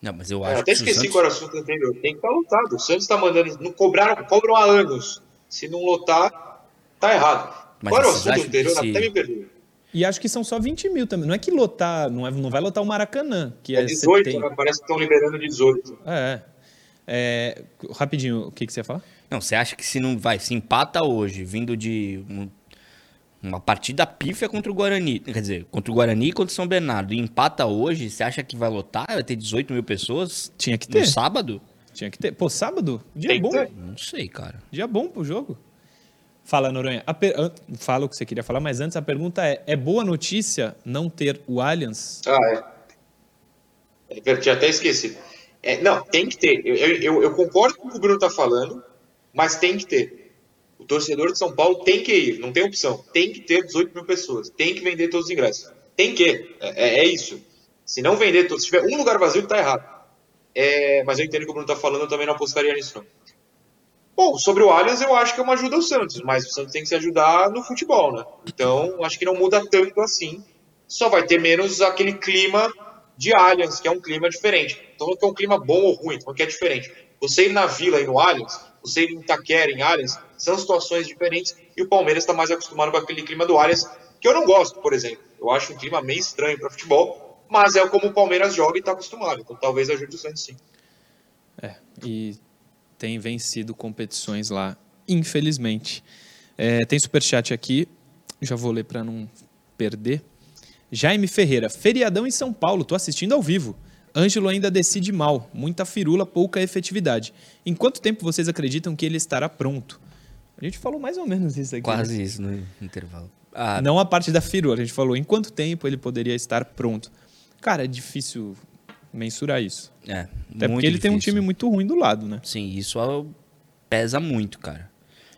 Não, mas eu
Eu
acho
até
que se o
esqueci
Santos-
qual era o assunto anterior. Tem que estar lotado. O Santos está mandando. Não cobraram, cobram há anos. Se não lotar, tá errado.
Mas
qual era o assunto anterior?
se-
Até me perdi.
E acho que são só 20 mil também. Não é que lotar, não, é, não vai lotar o Maracanã, que é,
É 18,
70.
né? Parece que estão liberando 18.
É, é. Rapidinho, o que, que você ia falar?
Não, você acha que se não vai, se empata hoje, vindo de um- uma partida pífia contra o Guarani, quer dizer, contra o Guarani e contra o São Bernardo, e empata hoje, você acha que vai lotar? Vai ter 18 mil pessoas
Tinha que
no
ter.
sábado?
Tinha que ter. Pô, sábado? Dia
Tem que
bom.
ter.
Não sei, cara.
Dia bom pro jogo. Fala, Noronha. Per- Fala o que você queria falar, mas antes a pergunta é: é boa notícia não ter o Allianz?
Ah, é. é ver- tinha até esquecido. É, não, tem que ter. Eu, eu- eu, eu concordo com o que o Bruno está falando, mas tem que ter. O torcedor de São Paulo tem que ir, não tem opção. Tem que ter 18 mil pessoas. Tem que vender todos os ingressos. Tem que. É, é- é isso. Se não vender todos, se tiver um lugar vazio, tá errado. É, mas eu entendo que o Bruno está falando, eu também não apostaria nisso. não. Bom, sobre o Allianz, eu acho que é uma ajuda ao Santos, mas o Santos tem que se ajudar no futebol, né? Então, acho que não muda tanto assim. Só vai ter menos aquele clima de Allianz, que é um clima diferente. Então, que é um clima bom ou ruim, então que é diferente. Você ir na Vila e no Allianz, você ir em Itaquera, em Allianz, são situações diferentes e o Palmeiras está mais acostumado com aquele clima do Allianz, que eu não gosto, por exemplo. Eu acho um clima meio estranho para futebol, mas é como o Palmeiras joga e está acostumado. Então, talvez ajude o Santos sim.
É, e tem vencido competições lá, infelizmente. É, tem superchat aqui, já vou ler para não perder. Jaime Ferreira, feriadão em São Paulo, tô assistindo ao vivo. Ângelo ainda decide mal, muita firula, pouca efetividade. Em quanto tempo vocês acreditam que ele estará pronto? A gente falou mais ou menos isso aqui.
Quase
né?
isso no intervalo. Ah,
Não a parte da firula, a gente falou em quanto tempo ele poderia estar pronto. Cara, é difícil mensurar isso.
é,
Até porque ele tem um
difícil.
time muito ruim do lado, né?
Sim, isso ó, pesa muito, cara.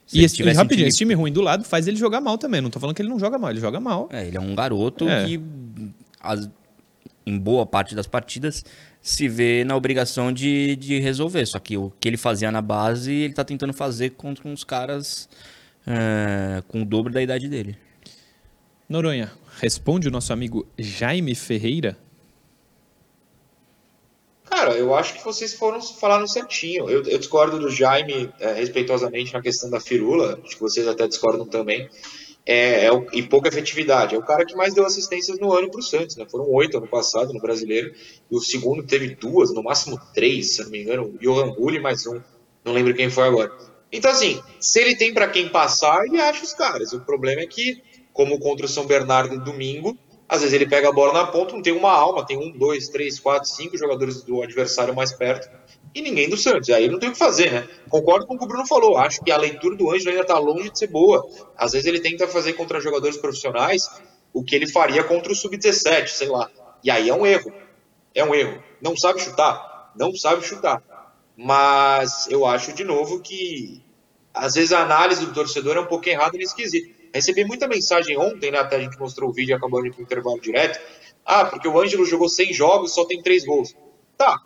Se
E esse,
um
rapidinho,
time-
esse time ruim do lado faz ele jogar mal também. Não tô falando que ele não joga mal, ele joga mal.
É, ele é um garoto
É.
que, as- em boa parte das partidas, se vê na obrigação de, de resolver. Só que o que ele fazia na base, ele tá tentando fazer contra uns caras é, com o dobro da idade dele.
Noronha, responde o nosso amigo Jaime Ferreira.
Cara, eu acho que vocês foram falaram certinho. Eu, eu discordo do Jaime é, respeitosamente na questão da firula, acho que vocês até discordam também. É, é o- e pouca efetividade. É o cara que mais deu assistências no ano para o Santos, né? Foram oito ano passado no brasileiro, e o segundo teve duas, no máximo três, se não me engano, o Johan mais um, não lembro quem foi agora. Então, assim, se ele tem para quem passar, ele acha os caras. O problema é que, como contra o São Bernardo domingo, às vezes ele pega a bola na ponta, não tem uma alma, tem um, dois, três, quatro, cinco jogadores do adversário mais perto e ninguém do Santos. Aí não tem o que fazer, né? Concordo com o que o Bruno falou. Acho que a leitura do Ângelo ainda está longe de ser boa. Às vezes ele tenta fazer contra jogadores profissionais o que ele faria contra o Sub-17, sei lá. E aí é um erro. É um erro. Não sabe chutar? Não sabe chutar. Mas eu acho, de novo, que às vezes a análise do torcedor é um pouco errada nesse quesito. Recebi muita mensagem ontem, né? Até a gente mostrou o vídeo acabou indo pro intervalo direto. Ah, porque o Ângelo jogou 100 jogos só tem 3 gols. Tá,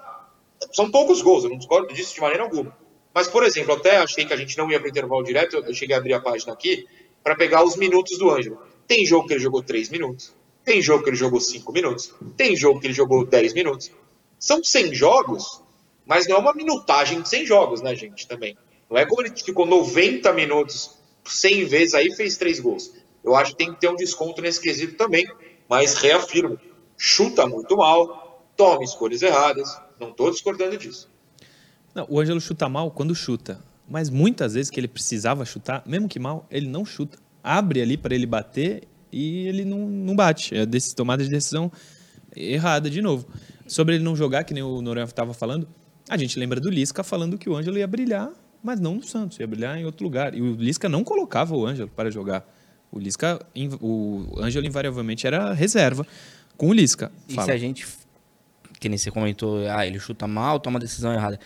são poucos gols, eu não discordo disso de maneira alguma. Mas, por exemplo, até achei que a gente não ia para o intervalo direto, eu cheguei a abrir a página aqui para pegar os minutos do Ângelo. Tem jogo que ele jogou 3 minutos, tem jogo que ele jogou 5 minutos, tem jogo que ele jogou 10 minutos. São 100 jogos, mas não é uma minutagem de 100 jogos, né, gente, também. Não é como ele ficou 90 minutos 100 vezes aí fez 3 gols. Eu acho que tem que ter um desconto nesse quesito também, mas reafirmo, chuta muito mal, toma escolhas erradas, não estou discordando disso.
Não, o Ângelo chuta mal quando chuta. Mas muitas vezes que ele precisava chutar, mesmo que mal, ele não chuta. Abre ali para ele bater e ele não, não bate. É desse, tomada de decisão errada de novo. Sobre ele não jogar, que nem o Noronha estava falando, a gente lembra do Lisca falando que o Ângelo ia brilhar, mas não no Santos, ia brilhar em outro lugar. E o Lisca não colocava o Ângelo para jogar. O Lisca, o Ângelo invariavelmente era reserva com o Lisca.
E
Fala.
se a gente, que nem você comentou, ah, ele chuta mal, toma decisão errada.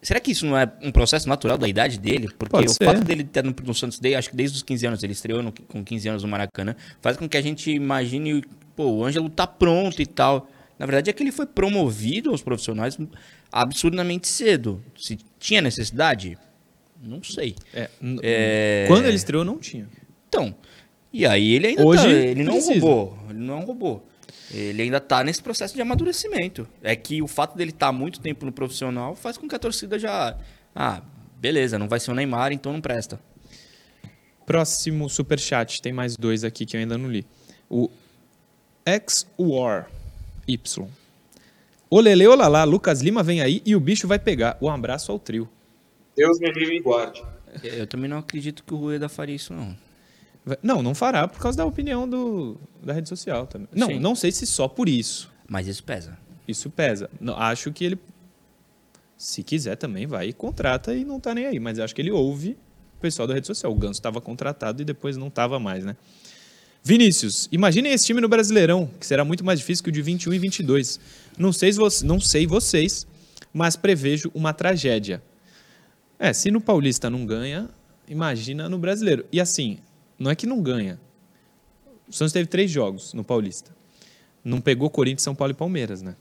Será que isso não é um processo natural da idade dele? Porque
Pode
o
ser.
fato dele estar no, no Santos, desde, acho que desde os 15 anos, ele estreou no- com 15 anos no Maracanã, faz com que a gente imagine, pô, o Ângelo tá pronto e tal. Na verdade é que ele foi promovido aos profissionais absurdamente cedo. Se tinha necessidade? Não sei.
É,
É,
Quando ele estreou, não tinha.
Então, e aí ele ainda
Hoje
tá, ele não
precisa.
robô, ele não é um robô. Ele ainda tá nesse processo de amadurecimento. É que o fato dele estar muito tempo no profissional faz com que a torcida já, ah, beleza, não vai ser o Neymar, então não presta.
Próximo superchat, tem mais dois aqui que eu ainda não li. O X-War Y. Olele, olalá, Lucas Lima vem aí e o bicho vai pegar. Um abraço ao trio.
Deus me livre e guarde.
Eu também não acredito que o Rueda faria isso, não.
Não, não fará por causa da opinião do, da rede social também. Não,
Sim.
não sei se só por isso.
Mas isso pesa.
Isso pesa. Não, acho que ele, se quiser também, vai e contrata e não tá nem aí. Mas acho que ele ouve o pessoal da rede social. O Ganso estava contratado e depois não estava mais, né? Vinícius, imaginem esse time no Brasileirão, que será muito mais difícil que o de 21 e 22. Não sei, se não sei vocês, mas prevejo uma tragédia. É, se no Paulista não ganha, imagina no Brasileiro. E assim, não é que não ganha. O Santos teve três jogos no Paulista. Não pegou Corinthians, São Paulo e Palmeiras, né?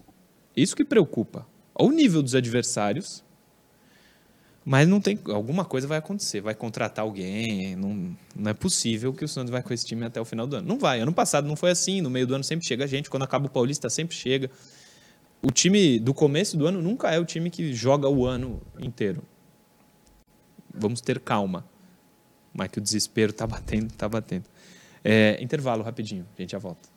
Isso que preocupa. Olha o nível dos adversários. Mas não tem. Alguma coisa vai acontecer. Vai contratar alguém. Não, não é possível que o Santos vai com esse time até o final do ano. Não vai. Ano passado não foi assim. No meio do ano sempre chega gente. Quando acaba o Paulista, sempre chega. O time do começo do ano nunca é o time que joga o ano inteiro. Vamos ter calma. Mas que o desespero tá batendo, tá batendo. É, intervalo rapidinho. A gente já volta.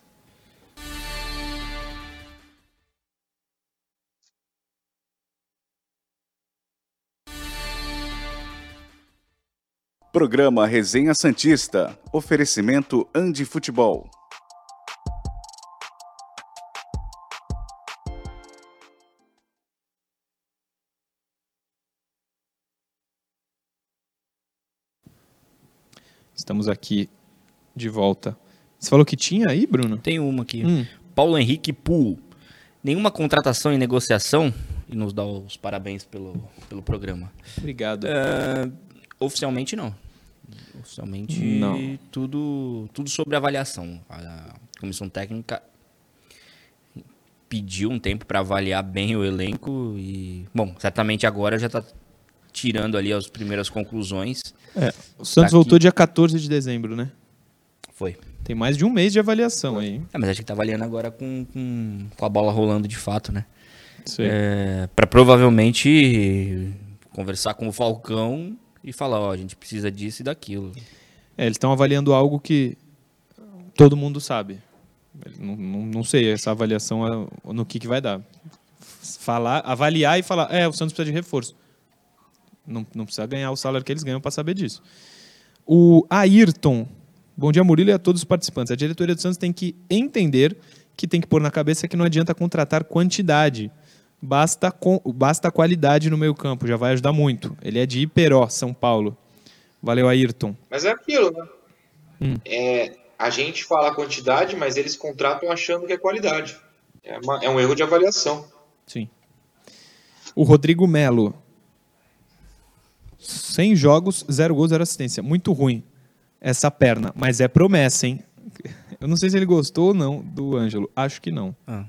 Programa Resenha Santista. Oferecimento Andi Futebol.
Estamos aqui de volta. Você falou que tinha aí, Bruno?
Tem uma aqui.
Hum.
Paulo Henrique Pool. Nenhuma contratação em negociação. E nos dá os parabéns pelo, pelo programa.
Obrigado.
É, oficialmente não. Oficialmente
Não.
tudo tudo sobre avaliação. A comissão técnica pediu um tempo para avaliar bem o elenco e bom, certamente agora já está tirando ali as primeiras conclusões.
É, o Santos
Tá
voltou
aqui.
dia 14 de dezembro, né?
Foi.
Tem mais de um mês de avaliação aí.
É, mas acho que tá avaliando agora com, com, com a bola rolando de fato, né? É, para provavelmente conversar com o Falcão e falar, ó, a gente precisa disso e daquilo.
É, eles estão avaliando algo que todo mundo sabe. Não, não, não sei essa avaliação é, no que, que vai dar. Falar, avaliar e falar, é, o Santos precisa de reforço. Não, não precisa ganhar o salário que eles ganham para saber disso. O Ayrton. Bom dia, Murilo, e a todos os participantes. A diretoria do Santos tem que entender que tem que pôr na cabeça que não adianta contratar quantidade. Basta, com, basta qualidade no meio campo, já vai ajudar muito. Ele é de Iperó, São Paulo. Valeu, Ayrton.
Mas é aquilo, né?
Hum.
É, a gente fala a quantidade, mas eles contratam achando que é qualidade. É, uma- é um erro de avaliação.
Sim. O Rodrigo Melo. 100 jogos, 0 gols, 0 assistência. Muito ruim essa perna, mas é promessa, hein? Eu não sei se ele gostou ou não do Ângelo. Acho que não.
Ah.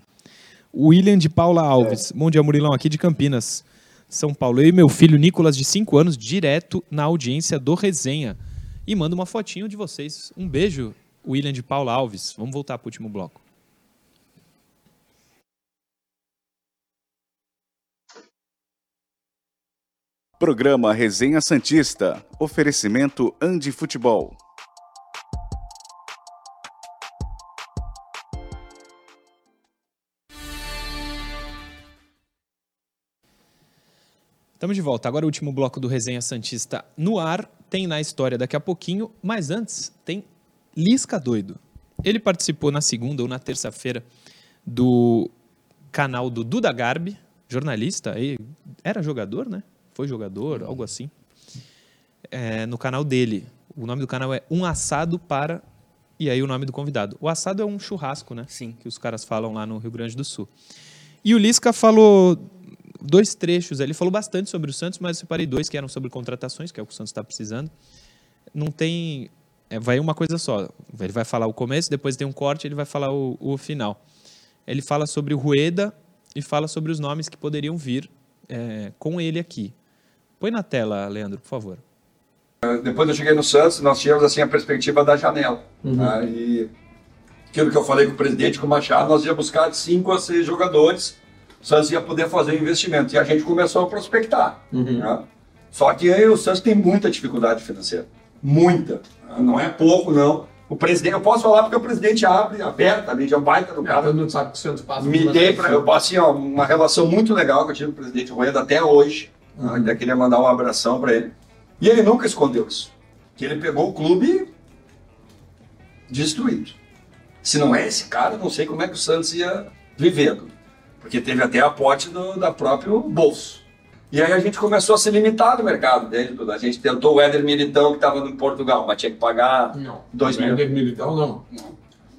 William de Paula Alves. Bom dia, Murilão, aqui de Campinas, São Paulo. Eu e meu filho Nicolas, de 5 anos, direto na audiência do Resenha. E manda uma fotinho de vocês. Um beijo, William de Paula Alves. Vamos voltar para o último bloco.
Programa Resenha Santista. Oferecimento Andi Futebol.
Estamos de volta. Agora o último bloco do Resenha Santista no ar. Tem na história daqui a pouquinho, mas antes tem Lisca Doido. Ele participou na segunda ou na terça-feira do canal do Duda Garbi, jornalista. aí Era jogador, né? Foi jogador, algo assim. É, no canal dele. O nome do canal é Um Assado para. E aí o nome do convidado. O assado é um churrasco, né?
Sim.
Que os caras falam lá no Rio Grande do Sul. E o Lisca falou dois trechos. Ele falou bastante sobre o Santos, mas eu separei dois que eram sobre contratações, que é o que o Santos está precisando. Não tem. é, vai uma coisa só. Ele vai falar o começo, depois tem um corte, ele vai falar o, o final. Ele fala sobre o Rueda e fala sobre os nomes que poderiam vir é, com ele aqui. Põe na tela, Leandro, por favor.
Depois eu cheguei no Santos, nós tínhamos assim a perspectiva da janela. né? E aquilo que eu falei com o presidente, com o Machado, nós ia buscar de 5 a 6 jogadores, Santos ia poder fazer o investimento. E a gente começou a prospectar. né? Só que aí o Santos tem muita dificuldade financeira. Muita. Não é pouco, não. O presidente, eu posso falar porque o presidente abre abertamente, é um baita do cara.
Todo mundo sabe que o Santos passa
Me dei
situação.
eu passei ó, uma relação muito legal que eu tive com o presidente Rueda até hoje.
Uhum.
Ainda queria mandar um abração para ele. E ele nunca escondeu isso. Que ele pegou o clube destruído. Se não é esse cara, não sei como é que o Santos ia vivendo. Porque teve até aporte do da próprio bolso. E aí a gente começou a se limitar no mercado tudo. A gente tentou o Éder Militão, que estava em Portugal, mas tinha que pagar
Não.
Dois
Não é
mil.
Éder Militão, não.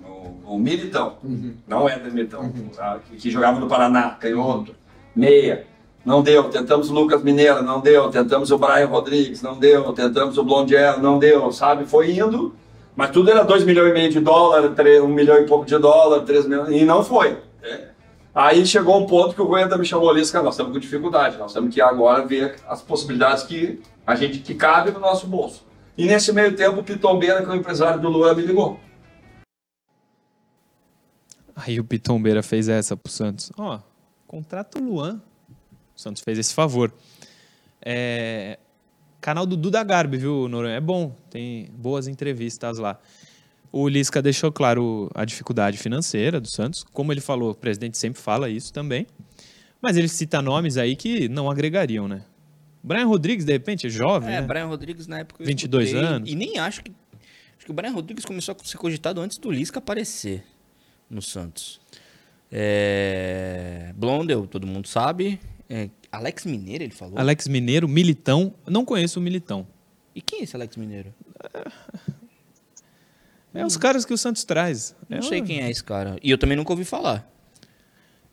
o, o Militão.
Uhum.
Não o Éder Militão, tá? que, que jogava no Paraná, canhoto, meia. Não deu, tentamos o Lucas Mineiro, não deu, tentamos o Brian Rodrigues, não deu, tentamos o Blondier, não deu, sabe? Foi indo, mas tudo era 2 milhões e meio de dólar, 1 milhão e pouco de dólar, 3 milhões, e não foi. né? Aí chegou um ponto que o Rueda me chamou ali e disse, cara, nós estamos com dificuldade, nós temos que agora ver as possibilidades que a gente que cabe no nosso bolso. E nesse meio tempo, o Pitombeira, que é o empresário do Luan, me ligou.
Aí o Pitombeira fez essa pro Santos. Ó, contrata o Luan. O Santos fez esse favor. É, canal do Duda Garbi, viu, Noronha? É bom, tem boas entrevistas lá. O Lisca deixou claro a dificuldade financeira do Santos. Como ele falou, o presidente sempre fala isso também. Mas ele cita nomes aí que não agregariam, né? Brian Rodrigues, de repente, é jovem,
É,
né?
Brian Rodrigues na época. eu
22
escutei,
anos.
E nem acho que. Acho que o Brian Rodrigues começou a ser cogitado antes do Lisca aparecer no Santos. É, Blondel, todo mundo sabe. É, Alex Mineiro, ele falou.
Alex Mineiro, Militão. Não conheço o Militão.
E quem é esse Alex Mineiro?
É os caras que o Santos traz.
Não
É
sei
uma-
quem é esse cara. E eu também nunca ouvi falar.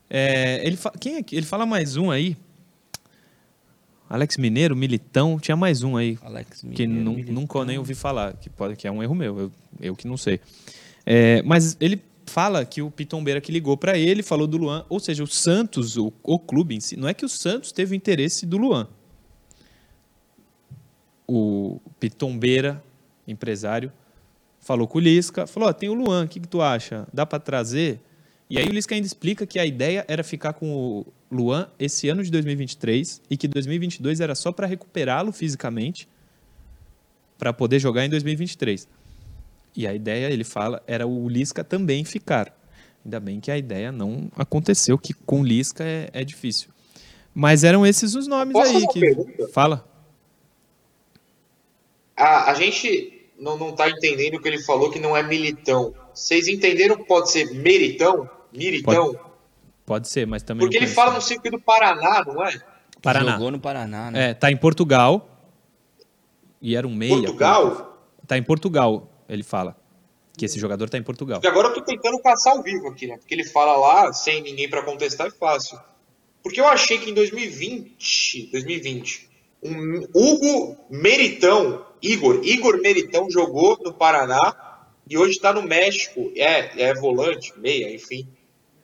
É, ele, fa- quem é que- ele fala mais um aí. Alex Mineiro, Militão, tinha mais um aí.
Alex
que
Mineiro.
nu-
Militão.
nunca nem ouvi falar, que, pode, que é um erro meu, eu, eu que não sei. É, mas ele fala que o Pitombeira que ligou para ele falou do Luan, ou seja, o Santos, o, o clube em si, não é que o Santos teve o interesse do Luan. O Pitombeira, empresário, falou com o Lisca, falou: ó, tem o Luan, o que, que tu acha? Dá para trazer? E aí o Lisca ainda explica que a ideia era ficar com o Luan esse ano de 2023 e que 2022 era só para recuperá-lo fisicamente para poder jogar em 2023. E a ideia, ele fala, era o Lisca também ficar. Ainda bem que a ideia não aconteceu, que com o Lisca é, é difícil. Mas eram esses os nomes
Posso
aí que.
pergunta?
Fala.
A, a gente não, não tá entendendo o que ele falou que não é militão. Vocês entenderam que pode ser meritão? Miritão?
Pode ser, mas também.
Porque ele
conheço.
fala no circuito do Paraná, não é?
Paraná.
Jogou no Paraná, né?
É, tá em Portugal. E era um meia.
Portugal?
Tá em Portugal, ele fala. Que esse jogador tá em Portugal.
Porque agora eu tô tentando caçar ao vivo aqui, né? Porque ele fala lá, sem ninguém pra contestar, é fácil. Porque eu achei que em 2020, 2020, um Hugo Meritão, Igor, Igor Meritão jogou no Paraná e hoje tá no México. É, é volante, meia, enfim.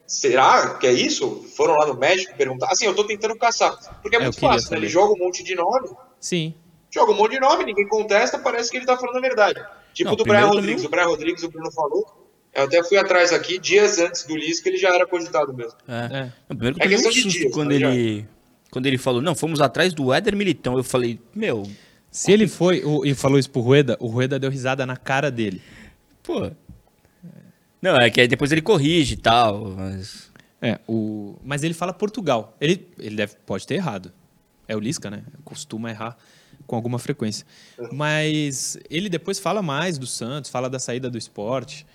Será que é isso? Foram lá no México perguntar. Assim, eu tô tentando caçar. Porque é
É,
muito fácil, né? Ele joga um monte de nome,
Sim.
joga um monte de nome, ninguém contesta, parece que ele tá falando a verdade. Tipo
Não,
do Brian Rodrigues.
também-
O Brian Rodrigues, o Bruno falou. Eu até fui atrás aqui, dias antes do Lisca, ele já era cogitado mesmo.
É.
É.
Não, primeiro que
É
um
questão de
susto
dias,
quando
tá
ele, quando ele falou, não, fomos atrás do Éder Militão. Eu falei, meu,
Se ele foi o- e falou isso pro Rueda, o Rueda deu risada na cara dele.
pô. Não, é que aí depois ele corrige e tal, mas...
É, o... mas ele fala Portugal. Ele, ele deve, pode ter errado. É o Lisca, né? Costuma errar com alguma frequência. Mas ele depois fala mais do Santos, fala da saída do esporte.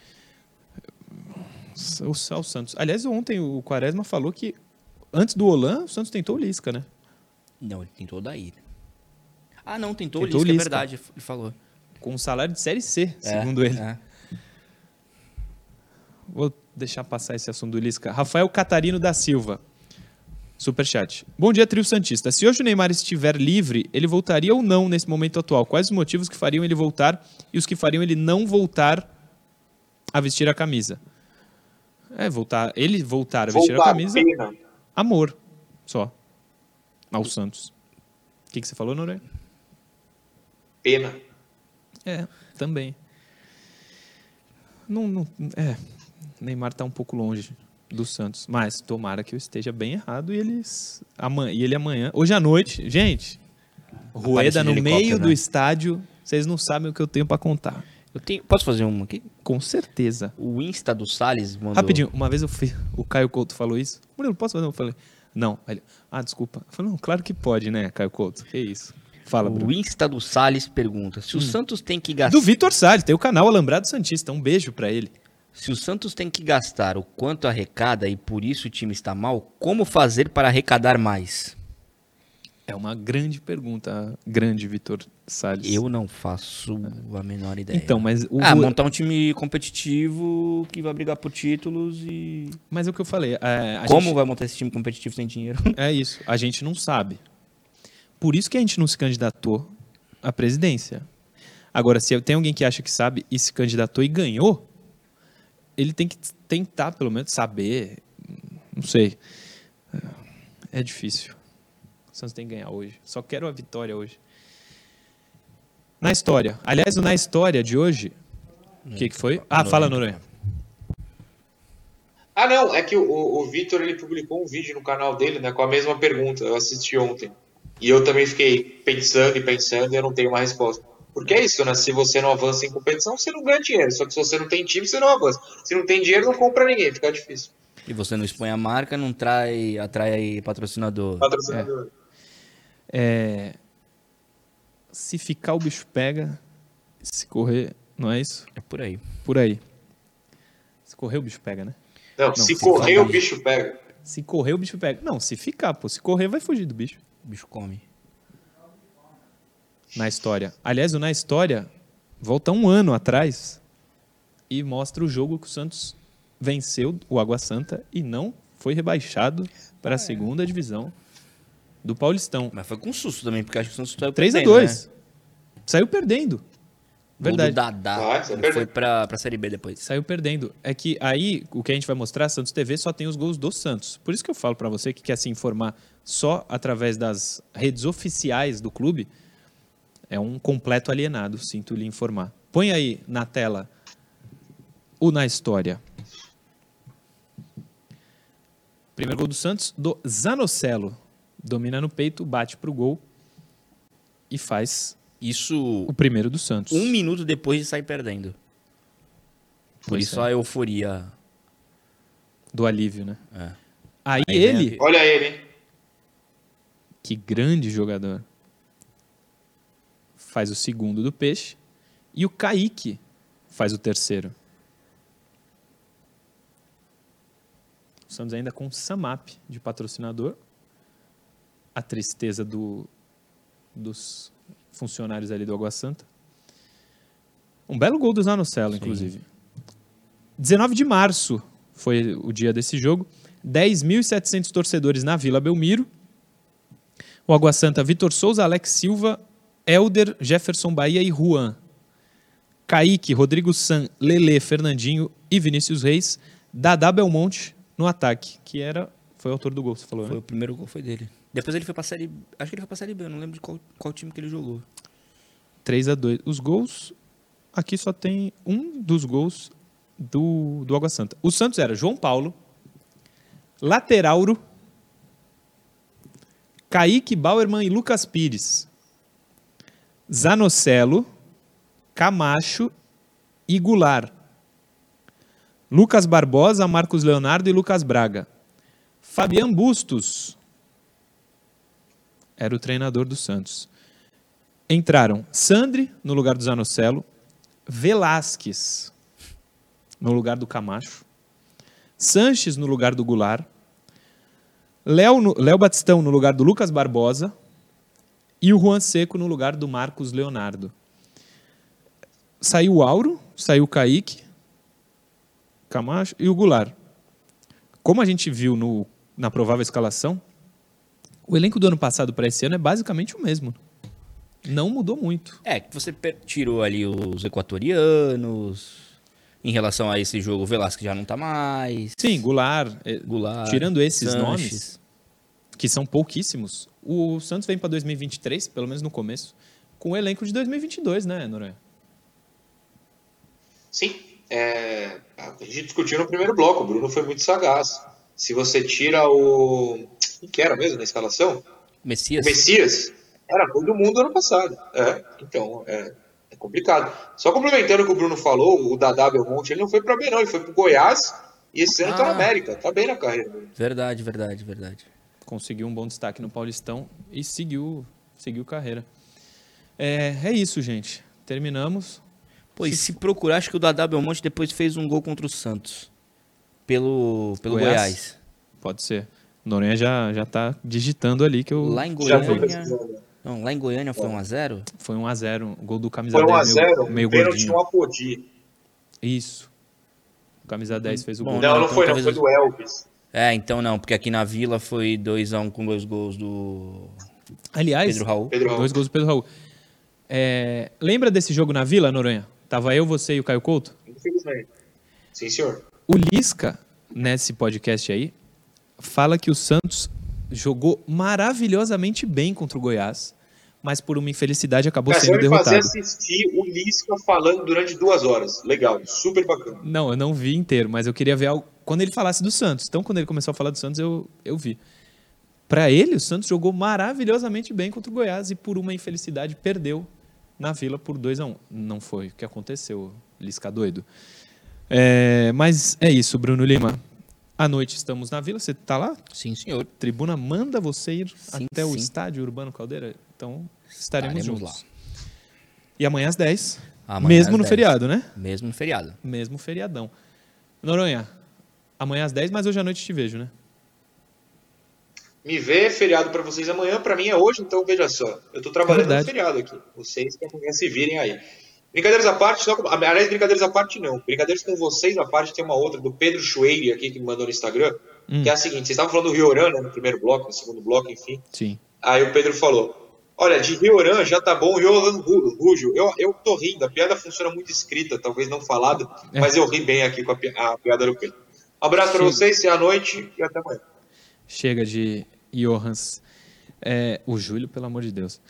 O, o Santos. Aliás, ontem o Quaresma falou que antes do Olan, o Santos tentou o Lisca, né?
Não, ele tentou daí. Ah, não, tentou,
Tentou
o
o
Lisca, é verdade, ele falou.
Com um salário de Série C,
É,
segundo ele.
é.
Vou deixar passar esse assunto do Lisca. Rafael Catarino da Silva. Superchat. Bom dia, trio Santista. Se hoje o Neymar estiver livre, ele voltaria ou não nesse momento atual? Quais os motivos que fariam ele voltar e os que fariam ele não voltar a vestir a camisa? É, voltar. Ele voltar a vestir a camisa,
pena.
amor. Só. Ao Santos. O que, que você falou, Noronha?
Pena.
É, também. Não, não, é, Neymar tá um pouco longe do Santos, mas tomara que eu esteja bem errado e eles amanhã, e ele amanhã, hoje à noite, gente. Rueda no meio
helicóptero,
do
né?
estádio, vocês não sabem o que eu tenho pra contar.
Eu tenho, posso fazer uma aqui?
Com certeza.
O Insta do Salles mandou...
Rapidinho, uma vez eu fui, o Caio Couto falou isso. Murilo, posso fazer? Eu falei, não. Ele, ah, desculpa. Eu falei, não, claro que pode, né, Caio Couto? Que isso? Fala,
O
Bruno.
Insta do Salles pergunta, se o Santos tem que gastar...
Do Vitor Salles, tem o canal Alambrado Santista. Um beijo pra ele.
Se o Santos tem que gastar o quanto arrecada e por isso o time está mal, como fazer para arrecadar mais?
É uma grande pergunta, grande Vitor Salles.
Eu não faço a menor ideia.
Então, mas o,
Ah, montar um time competitivo que vai brigar por títulos e.
mas é o que eu falei. é,
Como
gente-
vai montar esse time competitivo sem dinheiro?
é isso. A gente não sabe. Por isso que a gente não se candidatou à presidência. Agora, se tem alguém que acha que sabe e se candidatou e ganhou, ele tem que tentar, pelo menos, saber, Não sei. É difícil. O Santos tem que ganhar hoje. Só quero a vitória hoje. Na história. Aliás, na história de hoje. O que, que foi? Ah, fala, Noronha.
Ah, não, é que o, o Vitor ele publicou um vídeo no canal dele, né, com a mesma pergunta. Eu assisti ontem. E eu também fiquei pensando e pensando e eu não tenho uma resposta. Porque é isso, né? Se você não avança em competição, você não ganha dinheiro. Só que se você não tem time, você não avança. Se não tem dinheiro, não compra ninguém, fica difícil.
E você não expõe a marca, não trai, atrai patrocinador.
Patrocinador.
É, se ficar, o bicho pega. Se correr, não é isso?
É por aí.
Por aí. Se correr, o bicho pega, né?
Não,
se
se correr,
ficar-
o bicho pega.
Se correr, o bicho pega. Não, se ficar, pô. Se correr, vai fugir do bicho.
O bicho come.
Na história. Aliás, o Na História volta um ano atrás e mostra o jogo que o Santos venceu o Água Santa e não foi rebaixado para a segunda divisão do Paulistão.
Mas foi com susto também, porque acho que o Santos saiu
3 a
perdendo,
2
né?
Saiu perdendo. Verdade.
do Dadá.
Ah, perdendo.
foi pra, pra Série B depois.
Saiu perdendo. É que aí o que a gente vai mostrar, Santos TV só tem os gols do Santos. Por isso que eu falo pra você que quer se informar só através das redes oficiais do clube, é um completo alienado, sinto lhe informar. Põe aí na tela o na história. Primeiro gol do Santos, do Zanocelo. Domina no peito, bate pro gol e faz
Isso
o primeiro do Santos.
um minuto depois de sair perdendo. Por
Pois
isso
é.
a euforia.
Do alívio, né?
É.
Aí,
Aí
ele.
Olha ele, hein?
que grande jogador, faz o segundo do Peixe e o Kaique faz o terceiro. O Santos ainda com o Samap de patrocinador. A tristeza do, dos funcionários ali do Água Santa. Um belo gol do Zanocelo, inclusive. 19 de março foi o dia desse jogo. 10.700 torcedores na Vila Belmiro. O Água Santa, Vitor Souza, Alex Silva, Elder, Jefferson Bahia e Juan. Kaique, Rodrigo San, Lele, Fernandinho e Vinícius Reis. Dadá Belmonte no ataque, que era foi o autor do gol, você falou,
Foi
né?
o primeiro gol foi dele. Depois ele foi pra Série Acho que ele foi pra Série B, eu não lembro de qual, qual time que ele jogou.
3 a 2 Os gols, aqui só tem um dos gols do, do Água Santa. O Santos era João Paulo, Laterauro, Kaique Bauerman e Lucas Pires, Zanocelo, Camacho e Goulart. Lucas Barbosa, Marcos Leonardo e Lucas Braga. Fabian Bustos era o treinador do Santos. Entraram Sandri no lugar do Zanocelo, Velasquez no lugar do Camacho, Sanches no lugar do Goulart, Léo, no- Léo Batistão no lugar do Lucas Barbosa e o Juan Seco no lugar do Marcos Leonardo. Saiu o Auro, saiu o Kaique, Camacho e o Goulart. Como a gente viu no- na provável escalação, o elenco do ano passado para esse ano é basicamente o mesmo. Não mudou muito.
É, que você tirou ali os equatorianos. Em relação a esse jogo, o Velasquez já não tá mais.
Sim, Goulart, eh,
Goulart.
tirando esses
Sanches.
nomes, que são pouquíssimos, o Santos vem para 2023, pelo menos no começo, com o elenco de 2022, né, Noronha?
Sim, é, a gente discutiu no primeiro bloco, o Bruno foi muito sagaz. Se você tira o. Quem que era mesmo na escalação?
Messias.
O Messias, era gol do mundo ano passado. É, então, é, é complicado. Só complementando o que o Bruno falou, o Dadá Belmonte, ele não foi pra B, não, ele foi pro Goiás e esse ano tá na
Ah.
América, tá bem na carreira.
Verdade, verdade, verdade.
Conseguiu um bom destaque no Paulistão e seguiu, seguiu carreira. É, é isso, gente. Terminamos.
Pô, e se procurar, acho que o Dadá Belmonte depois fez um gol contra o Santos. Pelo, pelo
Goiás?
Goiás.
Pode ser. Noronha já, já tá digitando ali que eu...
Lá em
foi
Goiânia. Não, lá em Goiânia foi 1x0?
Foi 1x0, o gol do camisa
Foi
10,
1x0,
meio,
um
meio
pênalti no Apodi.
Isso. O camisa 10 fez o gol.
Não, não
então
foi, não, foi do Elvis.
É, então não, porque aqui na Vila foi 2x1 com dois gols do
Aliás,
Pedro Raul.
Pedro Raul.
dois gols do Pedro Raul. É, lembra desse jogo na Vila, Noronha? Tava eu, você e o Caio Couto?
Infelizmente. Sim, senhor.
O Lisca, nesse podcast aí, fala que o Santos jogou maravilhosamente bem contra o Goiás, mas por uma infelicidade acabou
Cara,
sendo
me fazer
derrotado.
assistir o Lisca falando durante duas horas. Legal, super bacana.
Não, eu não vi inteiro, mas eu queria ver algo, quando ele falasse do Santos. Então, quando ele começou a falar do Santos, eu, eu vi. Para ele, o Santos jogou maravilhosamente bem contra o Goiás e por uma infelicidade perdeu na Vila por 2 a 1 um. Não foi o que aconteceu, Lisca doido. É, mas é isso, Bruno Lima. À noite estamos na Vila, você está lá?
Sim, senhor.
Tribuna manda você ir
Sim,
até o
sim.
estádio Urbano Caldeira? Então estaremos,
Estaremos
juntos.
lá.
E amanhã às 10.
Amanhã
mesmo
às
no
10.
feriado, né?
Mesmo no feriado.
Mesmo feriadão. Noronha, amanhã às 10, mas hoje à noite te vejo, né?
Me vê feriado pra vocês amanhã, pra mim é hoje, então veja só. Eu tô trabalhando
É
no feriado aqui. Vocês que amanhã se virem aí. Brincadeiras à parte, só, aliás, brincadeiras à parte não. Brincadeiras com vocês à parte, tem uma outra do Pedro Chueire aqui que me mandou no Instagram,
Hum.
que é a seguinte: vocês estavam falando do Rioran, né, no primeiro bloco, no segundo bloco, enfim.
Sim.
Aí o Pedro falou: Olha, de Rioran já tá bom, Rioran Ru- Rujo. Eu, eu tô rindo, a piada funciona muito escrita, talvez não falada,
É.
mas eu ri bem aqui com a, pi- a piada do Pedro. Um abraço pra vocês, à noite e até amanhã.
Chega de Johans. É, o Júlio, pelo amor de Deus.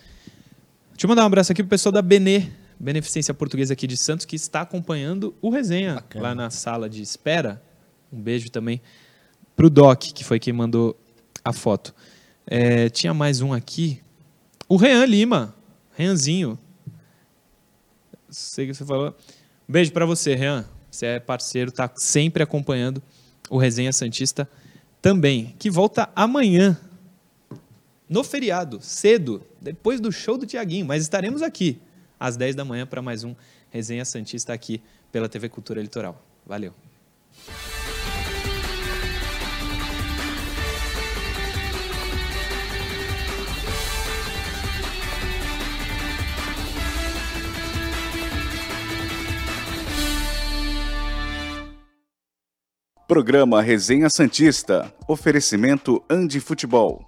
Deixa eu mandar um abraço aqui pro pessoal da Benê, Beneficência Portuguesa aqui de Santos, que está acompanhando o resenha
Bacana.
lá na sala de espera. Um beijo também pro Doc, que foi quem mandou a foto. É, tinha mais um aqui. O Rean Lima. Reanzinho. Sei que você falou. Um beijo para você, Rean. Você é parceiro, tá sempre acompanhando o Resenha Santista também, que volta amanhã, no feriado, cedo, depois do show do Tiaguinho, mas estaremos aqui às 10 da manhã para mais um Resenha Santista aqui pela TV Cultura Litoral. Valeu.
Programa Resenha Santista. Oferecimento Andi Futebol.